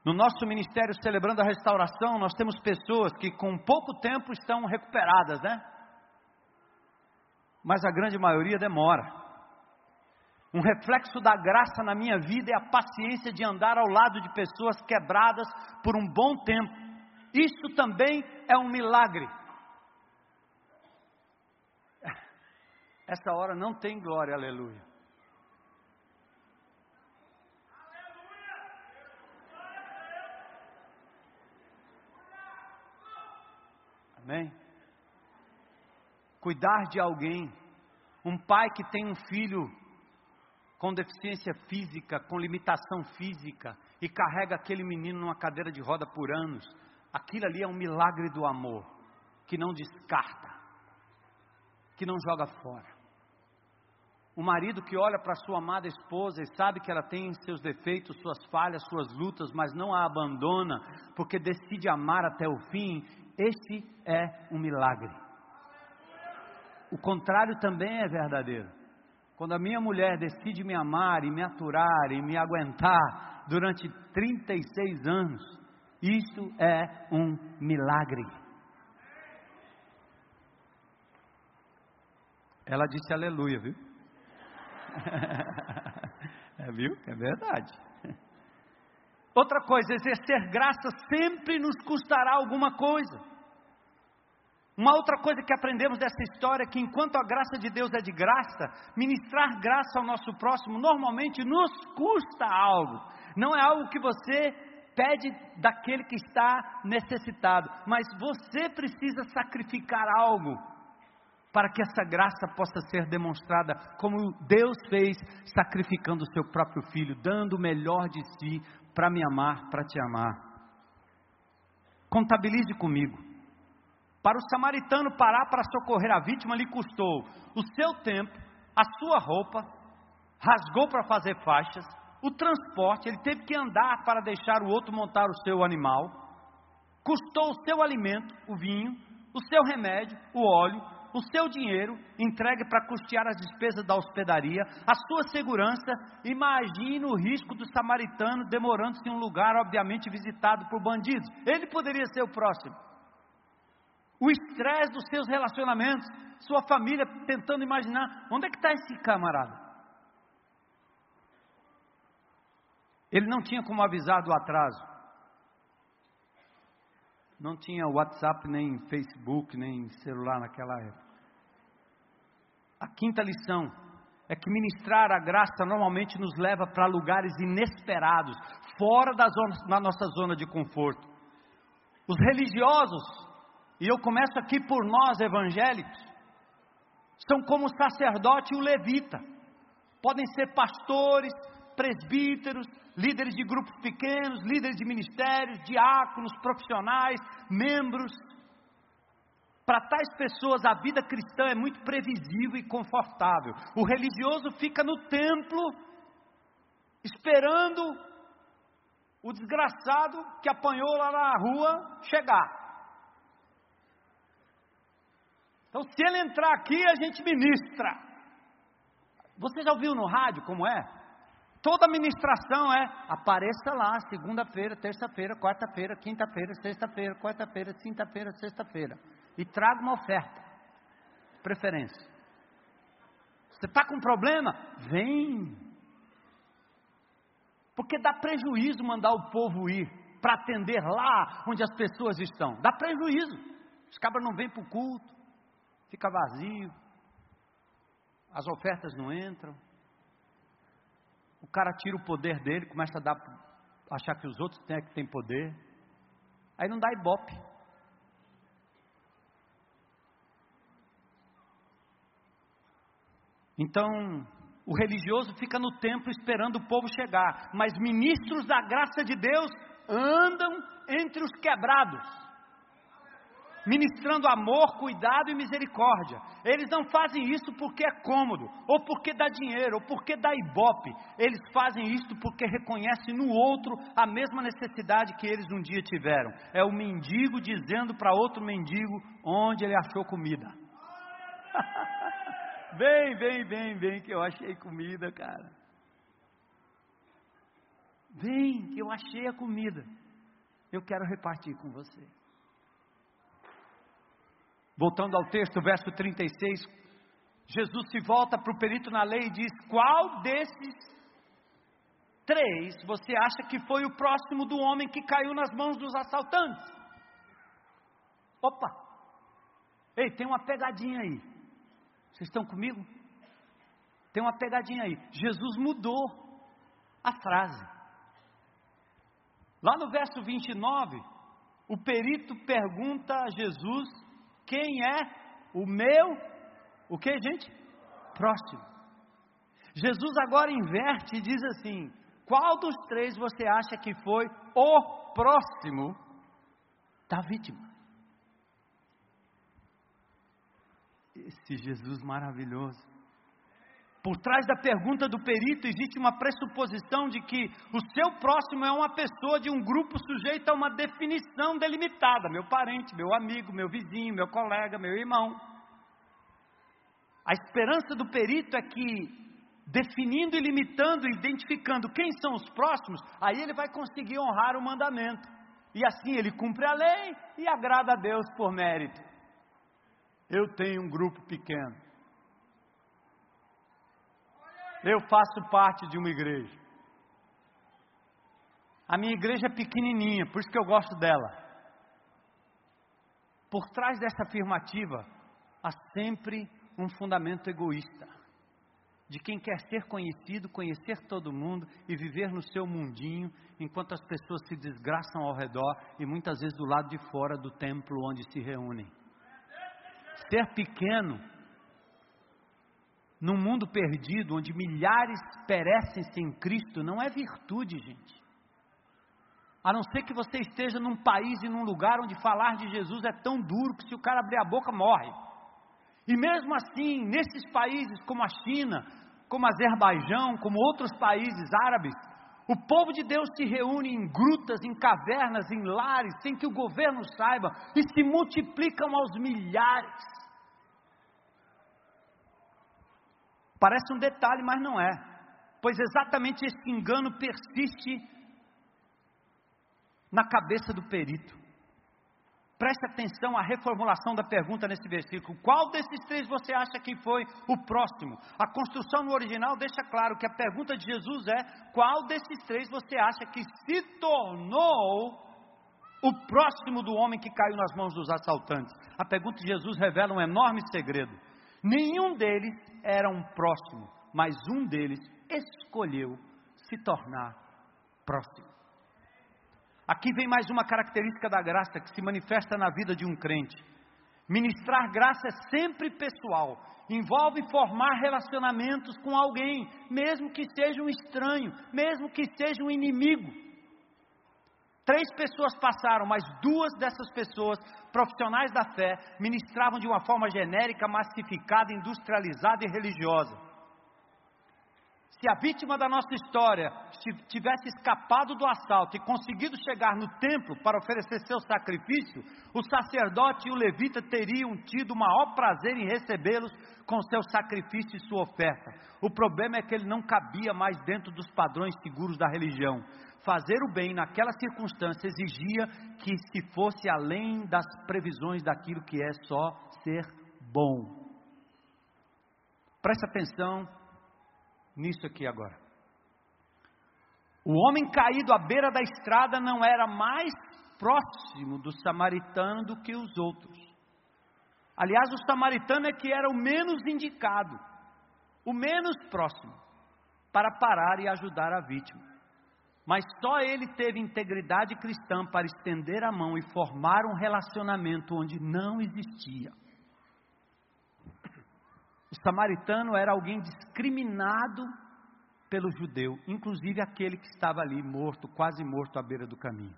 S2: No nosso ministério Celebrando a Restauração, nós temos pessoas que com pouco tempo estão recuperadas, né? Mas a grande maioria demora. Um reflexo da graça na minha vida é a paciência de andar ao lado de pessoas quebradas por um bom tempo. Isso também é um milagre. Essa hora não tem glória, aleluia. Amém? Cuidar de alguém. Um pai que tem um filho com deficiência física, com limitação física, e carrega aquele menino numa cadeira de roda por anos. Aquilo ali é um milagre do amor, que não descarta, que não joga fora. O marido que olha para sua amada esposa e sabe que ela tem seus defeitos, suas falhas, suas lutas, mas não a abandona, porque decide amar até o fim este é um milagre. O contrário também é verdadeiro. Quando a minha mulher decide me amar e me aturar e me aguentar durante 36 anos, isso é um milagre. Ela disse aleluia, viu? é, viu? É verdade. Outra coisa, exercer graça sempre nos custará alguma coisa. Uma outra coisa que aprendemos dessa história é que enquanto a graça de Deus é de graça, ministrar graça ao nosso próximo normalmente nos custa algo. Não é algo que você pede daquele que está necessitado, mas você precisa sacrificar algo para que essa graça possa ser demonstrada como Deus fez, sacrificando o seu próprio filho, dando o melhor de si para me amar, para te amar. Contabilize comigo. Para o samaritano parar para socorrer a vítima lhe custou o seu tempo, a sua roupa, rasgou para fazer faixas, o transporte, ele teve que andar para deixar o outro montar o seu animal, custou o seu alimento, o vinho, o seu remédio, o óleo, o seu dinheiro entregue para custear as despesas da hospedaria, a sua segurança. Imagine o risco do samaritano demorando-se em um lugar, obviamente, visitado por bandidos. Ele poderia ser o próximo. O estresse dos seus relacionamentos, sua família tentando imaginar: onde é que está esse camarada? Ele não tinha como avisar do atraso. Não tinha WhatsApp, nem Facebook, nem celular naquela época. A quinta lição é que ministrar a graça normalmente nos leva para lugares inesperados, fora da, zona, nossa zona de conforto. Os religiosos, e eu começo aqui por nós evangélicos, são como o sacerdote e o levita. Podem ser pastores, presbíteros, líderes de grupos pequenos, líderes de ministérios, diáconos, profissionais, membros. Para tais pessoas, a vida cristã é muito previsível e confortável. O religioso fica no templo, esperando o desgraçado que apanhou lá na rua chegar. Então, se ele entrar aqui, a gente ministra. Você já ouviu no rádio como é? Toda ministração é apareça lá segunda-feira, terça-feira, quarta-feira, quinta-feira, sexta-feira, quarta-feira, quinta-feira, sexta-feira. E traga uma oferta. Preferência. Você está com problema? Vem. Porque dá prejuízo mandar o povo ir para atender lá onde as pessoas estão. Dá prejuízo. Os cabras não vêm para o culto fica vazio, as ofertas não entram, o cara tira o poder dele, começa a dar, achar que os outros têm é que tem poder, aí não dá ibope. Então, o religioso fica no templo esperando o povo chegar, mas ministros da graça de Deus andam entre os quebrados ministrando amor, cuidado e misericórdia. Eles não fazem isso porque é cômodo, ou porque dá dinheiro, ou porque dá ibope. Eles fazem isso porque reconhecem no outro a mesma necessidade que eles um dia tiveram. É o mendigo dizendo para outro mendigo onde ele achou comida. vem, vem, vem, vem, que eu achei comida, cara. Vem, que eu achei a comida. Eu quero repartir com você. Voltando ao texto, verso 36, Jesus se volta para o perito na lei e diz: Qual desses três você acha que foi o próximo do homem que caiu nas mãos dos assaltantes? Opa! Ei, tem uma pegadinha aí. Vocês estão comigo? Tem uma pegadinha aí. Jesus mudou a frase. Lá no verso 29, o perito pergunta a Jesus quem é o meu, o que, gente? Próximo. Jesus agora inverte e diz assim: qual dos três você acha que foi o próximo da vítima? Esse Jesus maravilhoso. Por trás da pergunta do perito existe uma pressuposição de que o seu próximo é uma pessoa de um grupo sujeito a uma definição delimitada: meu parente, meu amigo, meu vizinho, meu colega, meu irmão. A esperança do perito é que, definindo e limitando, identificando quem são os próximos, aí ele vai conseguir honrar o mandamento. E assim ele cumpre a lei e agrada a Deus por mérito. Eu tenho um grupo pequeno eu faço parte de uma igreja. A minha igreja é pequenininha, por isso que eu gosto dela. Por trás dessa afirmativa há sempre um fundamento egoísta. De quem quer ser conhecido, conhecer todo mundo e viver no seu mundinho, enquanto as pessoas se desgraçam ao redor e muitas vezes do lado de fora do templo onde se reúnem. Ser pequeno num mundo perdido, onde milhares perecem sem Cristo, não é virtude, gente. A não ser que você esteja num país e num lugar onde falar de Jesus é tão duro que se o cara abrir a boca morre. E mesmo assim, nesses países como a China, como Azerbaijão, como outros países árabes, o povo de Deus se reúne em grutas, em cavernas, em lares, sem que o governo saiba, e se multiplicam aos milhares. Parece um detalhe, mas não é. Pois exatamente esse engano persiste na cabeça do perito. Preste atenção à reformulação da pergunta nesse versículo. Qual desses três você acha que foi o próximo? A construção no original deixa claro que a pergunta de Jesus é: qual desses três você acha que se tornou o próximo do homem que caiu nas mãos dos assaltantes. A pergunta de Jesus revela um enorme segredo. Nenhum deles era um próximo, mas um deles escolheu se tornar próximo. Aqui vem mais uma característica da graça que se manifesta na vida de um crente. Ministrar graça é sempre pessoal, envolve formar relacionamentos com alguém, mesmo que seja um estranho, mesmo que seja um inimigo. Três pessoas passaram, mas duas dessas pessoas, profissionais da fé, ministravam de uma forma genérica, massificada, industrializada e religiosa. Se a vítima da nossa história tivesse escapado do assalto e conseguido chegar no templo para oferecer seu sacrifício, o sacerdote e o levita teriam tido o maior prazer em recebê-los com seu sacrifício e sua oferta. O problema é que ele não cabia mais dentro dos padrões seguros da religião fazer o bem naquela circunstância exigia que se fosse além das previsões daquilo que é só ser bom. Preste atenção nisso aqui agora. O homem caído à beira da estrada não era mais próximo do samaritano do que os outros. Aliás, o samaritano é que era o menos indicado, o menos próximo, para parar e ajudar a vítima. Mas só ele teve integridade cristã para estender a mão e formar um relacionamento onde não existia. O samaritano era alguém discriminado pelo judeu, inclusive aquele que estava ali morto, quase morto à beira do caminho.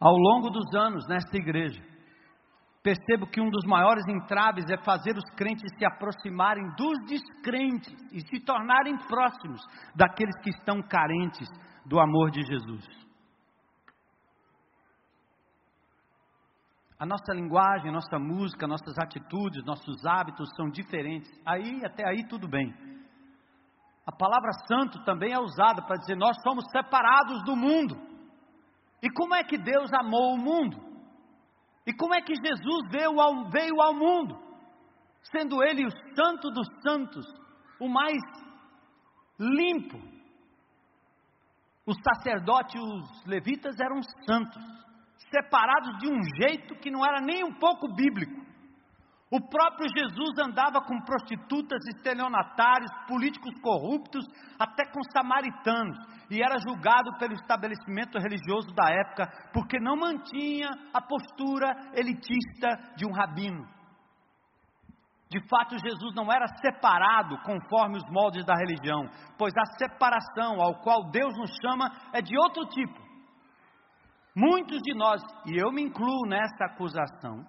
S2: Ao longo dos anos nesta igreja, percebo que um dos maiores entraves é fazer os crentes se aproximarem dos descrentes e se tornarem próximos daqueles que estão carentes do amor de Jesus. A nossa linguagem, a nossa música, nossas atitudes, nossos hábitos são diferentes. Aí, até aí, tudo bem. A palavra santo também é usada para dizer nós somos separados do mundo. E como é que Deus amou o mundo? E como é que Jesus veio ao, veio ao mundo? Sendo ele o santo dos santos, o mais limpo. Os sacerdotes e os levitas eram santos, separados de um jeito que não era nem um pouco bíblico. O próprio Jesus andava com prostitutas, estelionatários, políticos corruptos, até com samaritanos, e era julgado pelo estabelecimento religioso da época, porque não mantinha a postura elitista de um rabino. De fato, Jesus não era separado conforme os moldes da religião, pois a separação ao qual Deus nos chama é de outro tipo. Muitos de nós, e eu me incluo nessa acusação,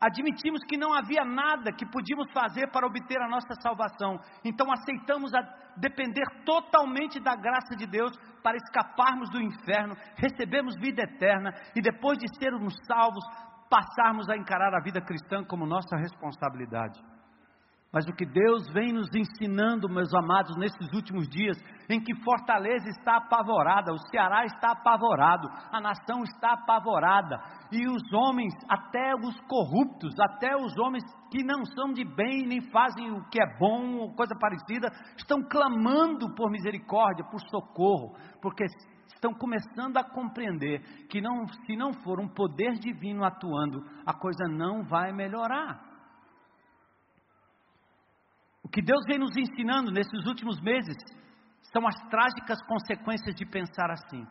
S2: Admitimos que não havia nada que podíamos fazer para obter a nossa salvação, então aceitamos depender totalmente da graça de Deus para escaparmos do inferno, recebermos vida eterna e depois de sermos salvos, passarmos a encarar a vida cristã como nossa responsabilidade. Mas o que Deus vem nos ensinando, meus amados, nesses últimos dias, em que Fortaleza está apavorada, o Ceará está apavorado, a nação está apavorada, e os homens, até os corruptos, até os homens que não são de bem, nem fazem o que é bom, ou coisa parecida, estão clamando por misericórdia, por socorro, porque estão começando a compreender que não, se não for um poder divino atuando, a coisa não vai melhorar. O que Deus vem nos ensinando nesses últimos meses são as trágicas consequências de pensar assim.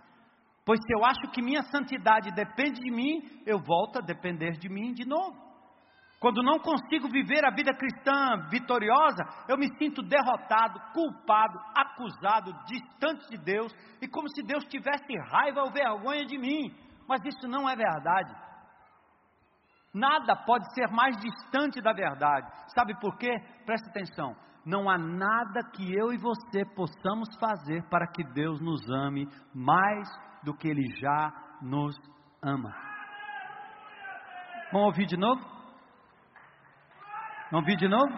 S2: Pois se eu acho que minha santidade depende de mim, eu volto a depender de mim de novo. Quando não consigo viver a vida cristã vitoriosa, eu me sinto derrotado, culpado, acusado, distante de Deus e como se Deus tivesse raiva ou vergonha de mim. Mas isso não é verdade. Nada pode ser mais distante da verdade. Sabe por quê? Preste atenção. Não há nada que eu e você possamos fazer para que Deus nos ame mais do que Ele já nos ama. Vamos ouvir de novo? Vamos ouvir de novo?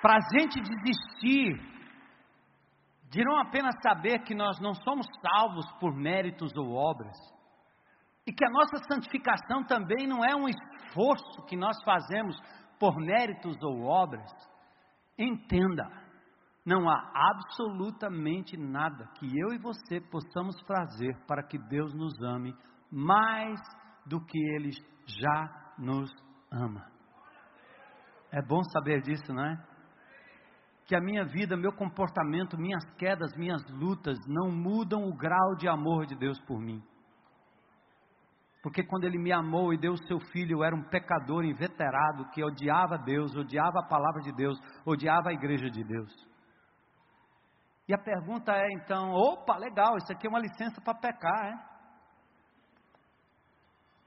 S2: Para a gente desistir de não apenas saber que nós não somos salvos por méritos ou obras, e que a nossa santificação também não é um esforço que nós fazemos por méritos ou obras, entenda, Não há absolutamente nada que eu e você possamos fazer para que Deus nos ame mais do que Ele já nos ama. É bom saber disso, não é? Que a minha vida, meu comportamento, minhas quedas, minhas lutas não mudam o grau de amor de Deus por mim. Porque quando Ele me amou e deu o seu filho, eu era um pecador inveterado que odiava Deus, odiava a palavra de Deus, odiava a igreja de Deus. E a pergunta é então: opa, legal, isso aqui é uma licença para pecar, é?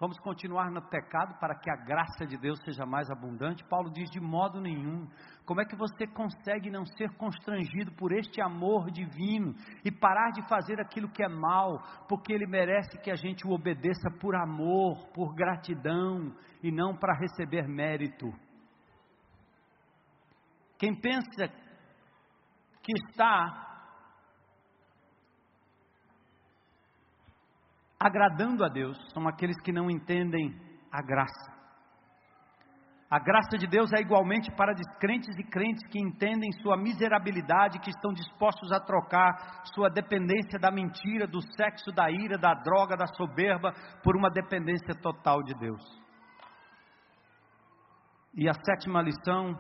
S2: Vamos continuar no pecado para que a graça de Deus seja mais abundante? Paulo diz: de modo nenhum. Como é que você consegue não ser constrangido por este amor divino e parar de fazer aquilo que é mal, porque ele merece que a gente o obedeça por amor, por gratidão e não para receber mérito? Quem pensa que está agradando a Deus são aqueles que não entendem a graça. A graça de Deus é igualmente para descrentes e crentes que entendem sua miserabilidade, que estão dispostos a trocar sua dependência da mentira, do sexo, da ira, da droga, da soberba, por uma dependência total de Deus. E a sétima lição: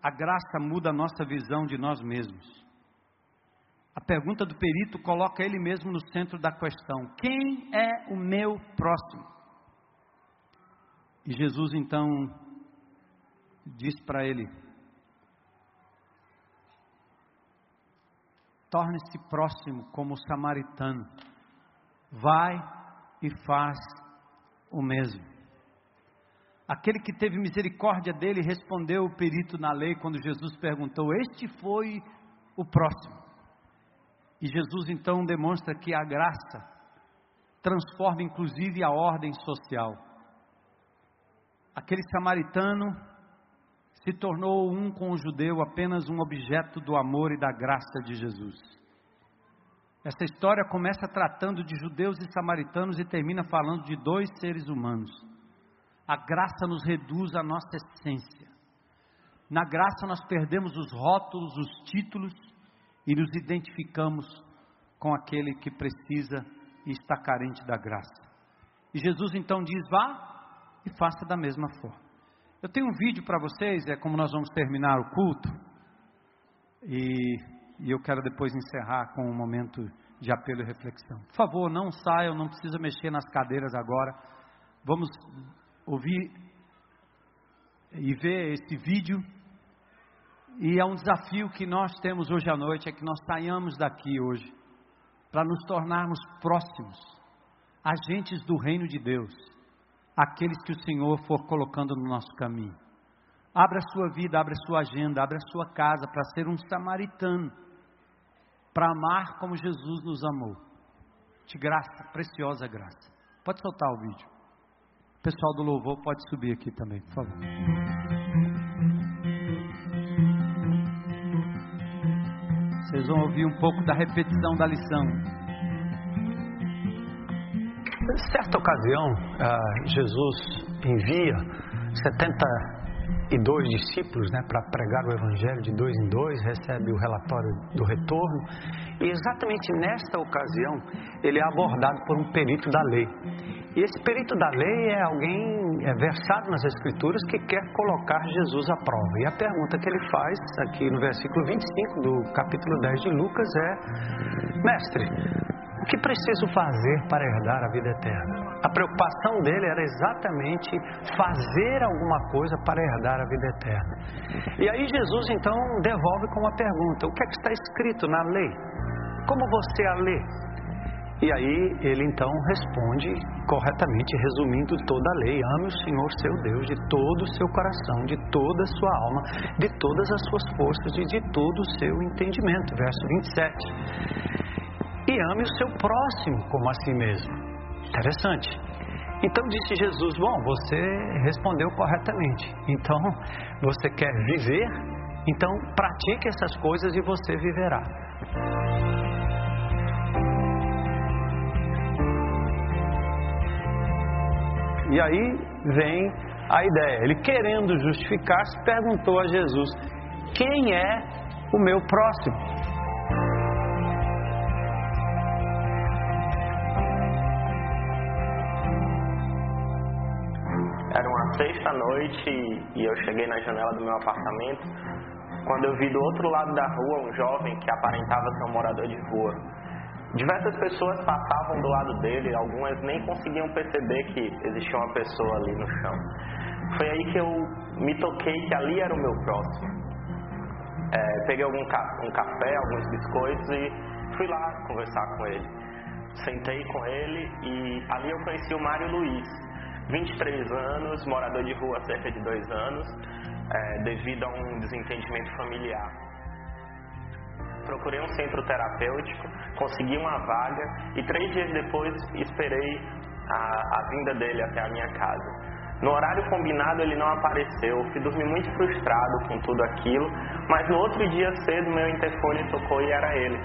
S2: a graça muda a nossa visão de nós mesmos. A pergunta do perito coloca ele mesmo no centro da questão: quem é o meu próximo? E Jesus então diz para ele: torne-se próximo como o samaritano, vai e faz o mesmo. Aquele que teve misericórdia dele respondeu o perito na lei quando Jesus perguntou: Este foi o próximo. E Jesus então demonstra que a graça transforma inclusive a ordem social. Aquele samaritano se tornou um com o judeu, apenas um objeto do amor e da graça de Jesus. Essa história começa tratando de judeus e samaritanos e termina falando de dois seres humanos. A graça nos reduz à nossa essência. Na graça nós perdemos os rótulos, os títulos, e nos identificamos com aquele que precisa e está carente da graça. E Jesus então diz: vá e faça da mesma forma. Eu tenho um vídeo para vocês, é como nós vamos terminar o culto, e, e eu quero depois encerrar com um momento de apelo e reflexão. Por favor, não saiam, não precisa mexer nas cadeiras agora. Vamos ouvir e ver esse vídeo e é um desafio que nós temos hoje à noite, é que nós saiamos daqui hoje, para nos tornarmos próximos, agentes do reino de Deus, aqueles que o Senhor for colocando no nosso caminho. Abra a sua vida, abra a sua agenda, abra a sua casa para ser um samaritano, para amar como Jesus nos amou. De graça, preciosa graça. Pode soltar o vídeo. O pessoal do louvor pode subir aqui também, por favor. Vocês vão ouvir um pouco da repetição da lição.
S3: Em certa ocasião, uh, Jesus envia 72 discípulos né, para pregar o Evangelho de dois em dois, recebe o relatório do retorno, e exatamente nesta ocasião ele é abordado por um perito da lei. E esse perito da lei é alguém é versado nas Escrituras que quer colocar Jesus à prova. E a pergunta que ele faz aqui no versículo 25 do capítulo 10 de Lucas é: Mestre, o que preciso fazer para herdar a vida eterna? A preocupação dele era exatamente fazer alguma coisa para herdar a vida eterna. E aí Jesus então devolve com uma pergunta: O que é que está escrito na lei? Como você a lê? E aí ele então responde corretamente, resumindo toda a lei: ame o Senhor seu Deus de todo o seu coração, de toda a sua alma, de todas as suas forças e de todo o seu entendimento. Verso 27. E ame o seu próximo como a si mesmo. Interessante. Então disse Jesus: Bom, você respondeu corretamente. Então, você quer viver? Então, pratique essas coisas e você viverá. E aí vem a ideia. Ele, querendo justificar-se, perguntou a Jesus: Quem é o meu próximo.
S4: Sexta-noite e eu cheguei na janela do meu apartamento quando eu vi do outro lado da rua um jovem que aparentava ser um morador de rua. Diversas pessoas passavam do lado dele, algumas nem conseguiam perceber que existia uma pessoa ali no chão. Foi aí que eu me toquei que ali era o meu próximo. É, peguei algum ca um café, alguns biscoitos e fui lá conversar com ele. Sentei com ele e ali eu conheci o Mário Luiz, 23 anos, morador de rua há cerca de dois anos, é, devido a um desentendimento familiar. Procurei um centro terapêutico, consegui uma vaga e três dias depois esperei a, a vinda dele até a minha casa. No horário combinado ele não apareceu, fui dormir muito frustrado com tudo aquilo, mas no outro dia cedo meu interfone tocou e era ele.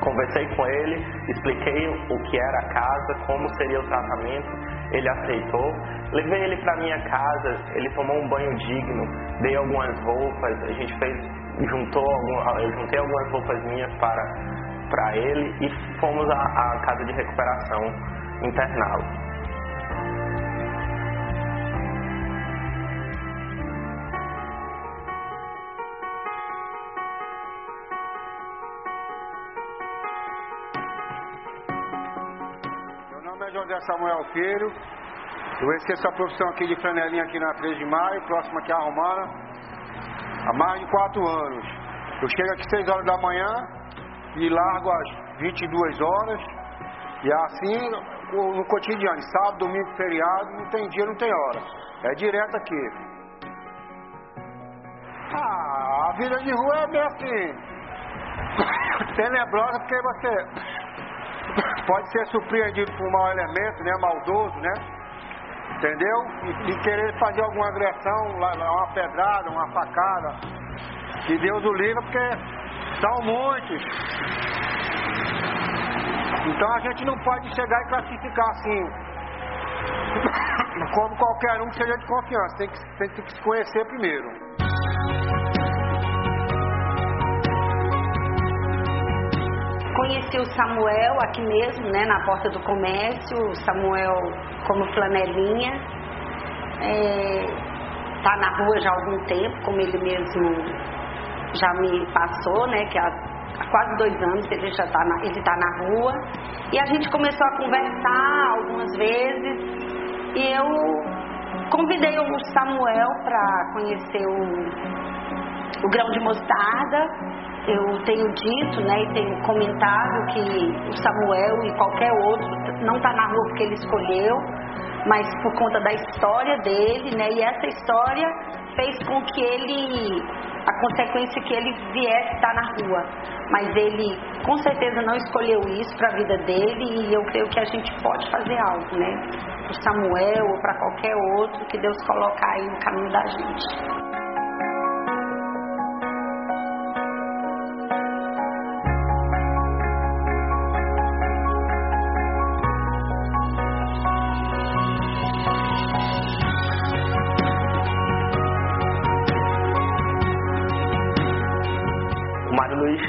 S4: Conversei com ele, expliquei o que era a casa, como seria o tratamento ele aceitou. Levei ele para minha casa, ele tomou um banho digno, dei algumas roupas, a gente fez, juntou, eu juntei algumas roupas minhas para, para ele e fomos à, à casa de recuperação interná-lo.
S5: Samuel Filho. Eu exerço a profissão aqui de flanelinha aqui na 3 de maio, próximo aqui a Romana, há mais de 4 anos. Eu chego aqui 6 horas da manhã e largo às 22 horas. E assim no cotidiano, sábado, domingo, feriado, não tem dia, não tem hora. É direto aqui. Ah, a vida de rua é bem assim. Tenebrosa porque você pode ser surpreendido por um mau elemento, né, maldoso, né? Entendeu? E, e querer fazer alguma agressão, uma pedrada, uma facada. Que Deus o livre, porque são muitos. Então a gente não pode chegar e classificar assim, como qualquer um que seja de confiança. Tem que, tem que se conhecer primeiro.
S6: Conheci o Samuel aqui mesmo, né, na porta do comércio, o Samuel como flanelinha. É, tá na rua já há algum tempo, como ele mesmo já me passou, né, que há, há quase dois anos ele já tá na, ele tá na rua. E a gente começou a conversar algumas vezes e eu convidei o Samuel para conhecer o, o grão de mostarda eu tenho dito, né, e tenho comentado que o Samuel e qualquer outro não está na rua porque ele escolheu, mas por conta da história dele, né, e essa história fez com que ele, a consequência que ele viesse estar na rua. Mas ele com certeza não escolheu isso para a vida dele e eu creio que a gente pode fazer algo, né, para Samuel ou para qualquer outro que Deus colocar aí no caminho da gente.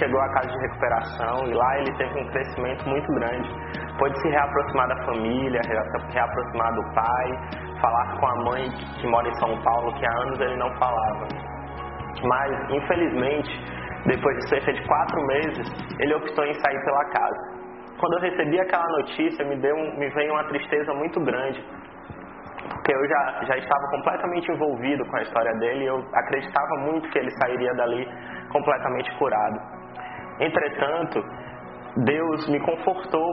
S4: Chegou à casa de recuperação e lá ele teve um crescimento muito grande. Pôde se reaproximar da família, reaproximar do pai, falar com a mãe que mora em São Paulo, que há anos ele não falava. Mas, infelizmente, depois de cerca de quatro meses, ele optou em sair pela casa. Quando eu recebi aquela notícia, me, deu me veio uma tristeza muito grande, porque eu já, já estava completamente envolvido com a história dele e eu acreditava muito que ele sairia dali completamente curado. Entretanto, Deus me confortou,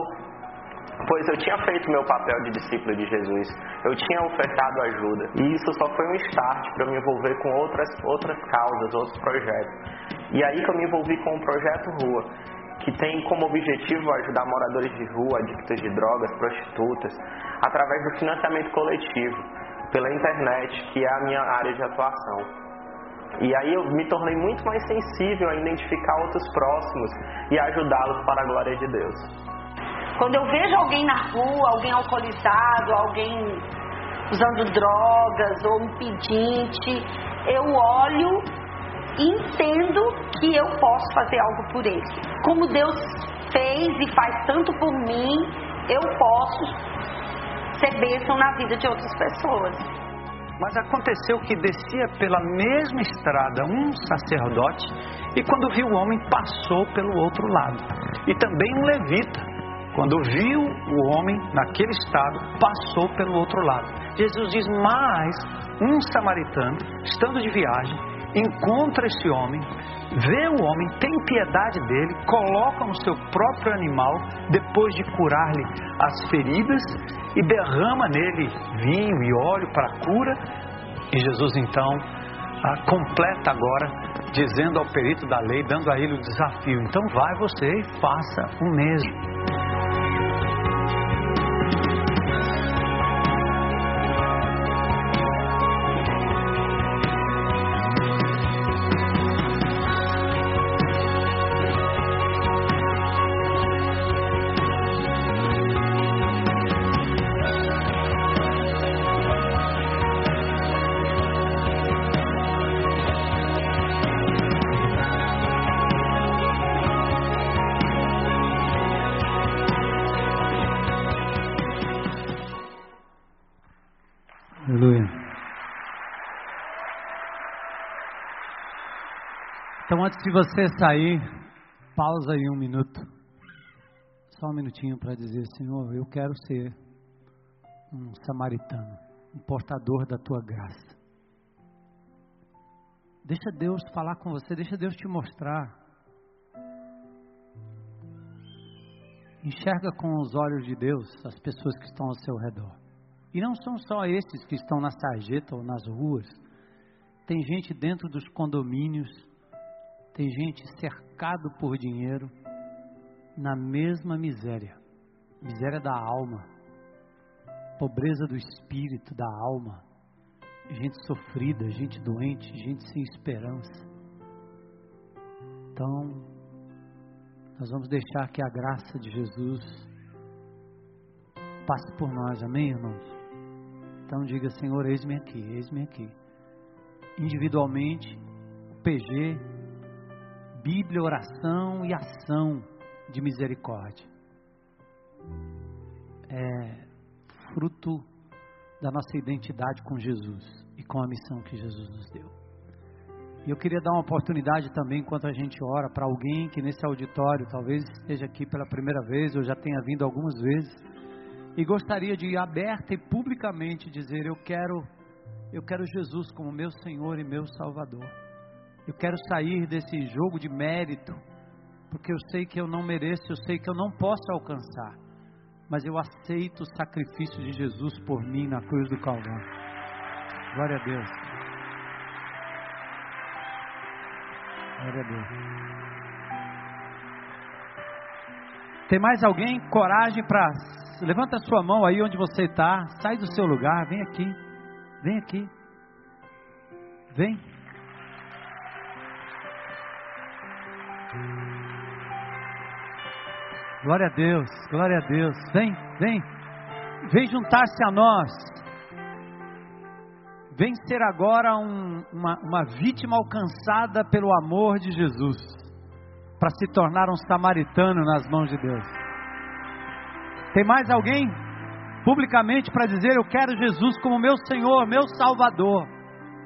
S4: pois eu tinha feito meu papel de discípulo de Jesus. Eu tinha ofertado ajuda. E isso só foi um start para me envolver com outras, outras causas, outros projetos. E aí que eu me envolvi com o projeto Rua, que tem como objetivo ajudar moradores de rua, adictos de drogas, prostitutas, através do financiamento coletivo, pela internet, que é a minha área de atuação. E aí eu me tornei muito mais sensível a identificar outros próximos e ajudá-los para a glória de Deus.
S6: Quando eu vejo alguém na rua, alguém alcoolizado, alguém usando drogas ou um pedinte, eu olho e entendo que eu posso fazer algo por ele. Como Deus fez e faz tanto por mim, eu posso ser bênção na vida de outras pessoas.
S3: Mas aconteceu que descia pela mesma estrada um sacerdote e quando viu o homem passou pelo outro lado. E também um levita quando viu o homem naquele estado, passou pelo outro lado. Jesus diz: Mas um samaritano, estando de viagem, encontra esse homem, vê o homem, tem piedade dele, coloca no seu próprio animal, depois de curar-lhe as feridas, e derrama nele vinho e óleo para a cura. E Jesus então completa agora, dizendo ao perito da lei, dando a ele o desafio: então vai você e faça o mesmo.
S2: Antes de você sair, pausa aí um minuto. Só um minutinho para dizer, Senhor, eu quero ser um samaritano, um portador da tua graça. Deixa Deus falar com você, deixa Deus te mostrar. Enxerga com os olhos de Deus as pessoas que estão ao seu redor. E não são só esses que estão na sarjeta ou nas ruas. Tem gente dentro dos condomínios tem gente cercado por dinheiro na mesma miséria miséria da alma, pobreza do espírito, da alma, gente sofrida, gente doente, gente sem esperança. Então, nós vamos deixar que a graça de Jesus passe por nós, amém, irmãos? Então, diga, Senhor, eis-me aqui, eis-me aqui. Individualmente, PG, Bíblia, oração e ação de misericórdia. É fruto da nossa identidade com Jesus e com a missão que Jesus nos deu. E eu queria dar uma oportunidade também, enquanto a gente ora, para alguém que nesse auditório talvez esteja aqui pela primeira vez ou já tenha vindo algumas vezes e gostaria de aberta e publicamente dizer: Eu quero, eu quero Jesus como meu Senhor e meu Salvador. Eu quero sair desse jogo de mérito, porque eu sei que eu não mereço, eu sei que eu não posso alcançar, mas eu aceito o sacrifício de Jesus por mim na cruz do Calvário. Glória a Deus. Glória a Deus. Tem mais alguém? Coragem para. Levanta a sua mão aí onde você está. Sai do seu lugar. Vem aqui. Vem aqui. Vem. Glória a Deus, glória a Deus. Vem, vem, vem juntar-se a nós. Vem ser agora um, uma, uma vítima alcançada pelo amor de Jesus, para se tornar um samaritano nas mãos de Deus. Tem mais alguém publicamente para dizer: Eu quero Jesus como meu Senhor, meu Salvador.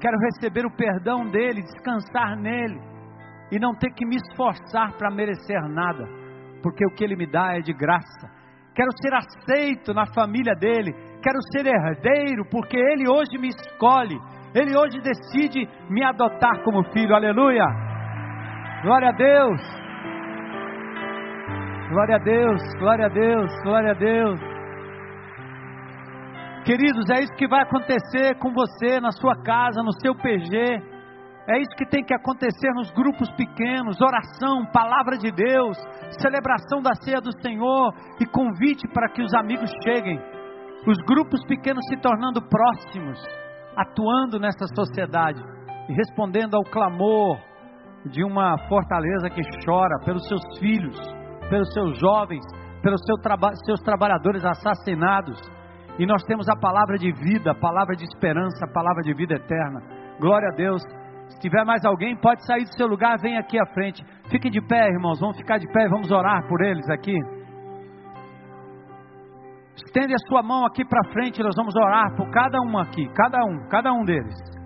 S2: Quero receber o perdão dele, descansar nele e não ter que me esforçar para merecer nada porque o que Ele me dá é de graça. Quero ser aceito na família dele, quero ser herdeiro, porque Ele hoje me escolhe, Ele hoje decide me adotar como filho, aleluia. Glória a Deus, glória a Deus, glória a Deus, glória a Deus. Queridos, é isso que vai acontecer com você, na sua casa, no seu PG. É isso que tem que acontecer nos grupos pequenos: oração, palavra de Deus, celebração da ceia do Senhor e convite para que os amigos cheguem. Os grupos pequenos se tornando próximos, atuando nessa sociedade e respondendo ao clamor de uma fortaleza que chora pelos seus filhos, pelos seus jovens, pelos seu traba seus trabalhadores assassinados. E nós temos a palavra de vida, a palavra de esperança, a palavra de vida eterna. Glória a Deus Se tiver mais alguém, pode sair do seu lugar, vem aqui à frente. Fiquem de pé, irmãos. Vamos ficar de pé e vamos orar por eles aqui. Estende a sua mão aqui para frente, nós vamos orar por cada um aqui, cada um, cada um deles.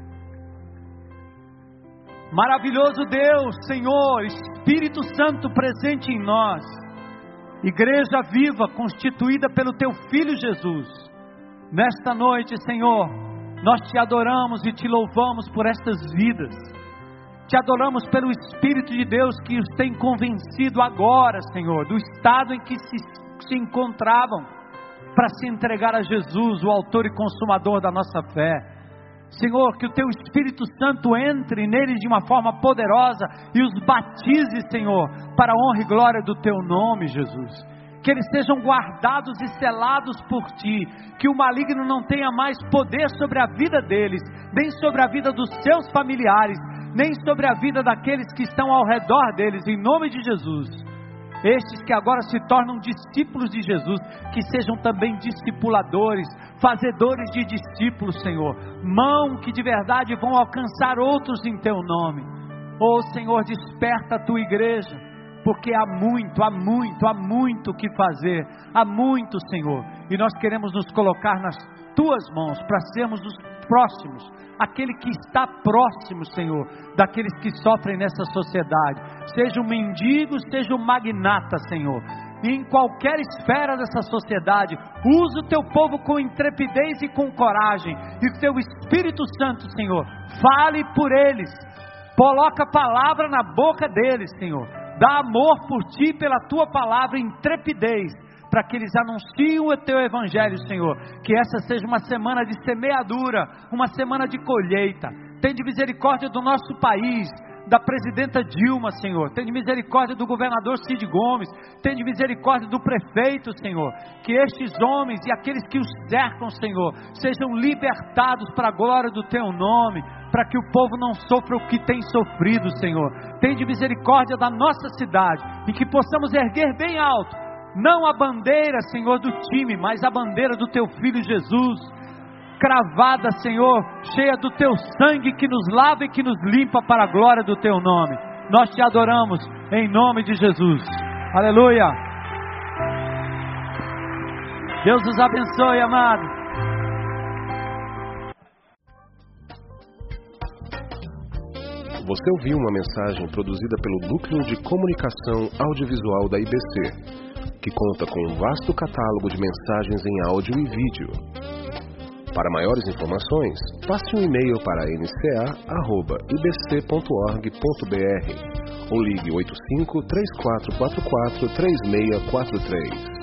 S2: Maravilhoso Deus, Senhor, Espírito Santo presente em nós, igreja viva constituída pelo Teu Filho Jesus. Nesta noite, Senhor, nós te adoramos e te louvamos por estas vidas. Te adoramos pelo Espírito de Deus que os tem convencido agora, Senhor, do estado em que se, se encontravam para se entregar a Jesus, o Autor e Consumador da nossa fé. Senhor, que o Teu Espírito Santo entre neles de uma forma poderosa e os batize, Senhor, para a honra e glória do Teu nome, Jesus. Que eles sejam guardados e selados por Ti, que o maligno não tenha mais poder sobre a vida deles, nem sobre a vida dos seus familiares, nem sobre a vida daqueles que estão ao redor deles, em nome de Jesus estes que agora se tornam discípulos de Jesus, que sejam também discipuladores, fazedores de discípulos, Senhor, mão que de verdade vão alcançar outros em teu nome. Oh Senhor, desperta a tua igreja, porque há muito, há muito, há muito o que fazer, há muito, Senhor, e nós queremos nos colocar nas tuas mãos para sermos os próximos. Aquele que está próximo, Senhor, daqueles que sofrem nessa sociedade, seja um mendigo, seja um magnata, Senhor, em qualquer esfera dessa sociedade, usa o teu povo com intrepidez e com coragem, e o teu Espírito Santo, Senhor, fale por eles, coloca a palavra na boca deles, Senhor, dá amor por ti pela tua palavra, intrepidez, para que eles anunciem o teu evangelho, Senhor. Que essa seja uma semana de semeadura, uma semana de colheita. Tem de misericórdia do nosso país, da presidenta Dilma, Senhor. Tem de misericórdia do governador Cid Gomes. Tem de misericórdia do prefeito, Senhor. Que estes homens e aqueles que os cercam, Senhor, sejam libertados para a glória do teu nome. Para que o povo não sofra o que tem sofrido, Senhor. Tem de misericórdia da nossa cidade. E que possamos erguer bem alto não a bandeira, Senhor, do time, mas a bandeira do teu filho Jesus, cravada, Senhor, cheia do teu sangue que nos lava e que nos limpa para a glória do teu nome. Nós te adoramos em nome de Jesus. Aleluia. Deus os abençoe, amado.
S1: Você ouviu uma mensagem produzida pelo Núcleo de Comunicação Audiovisual da IBC que conta com um vasto catálogo de mensagens em áudio e vídeo. Para maiores informações, passe um e-mail para nca.ibc.org.br ou ligue 85 3444 3643.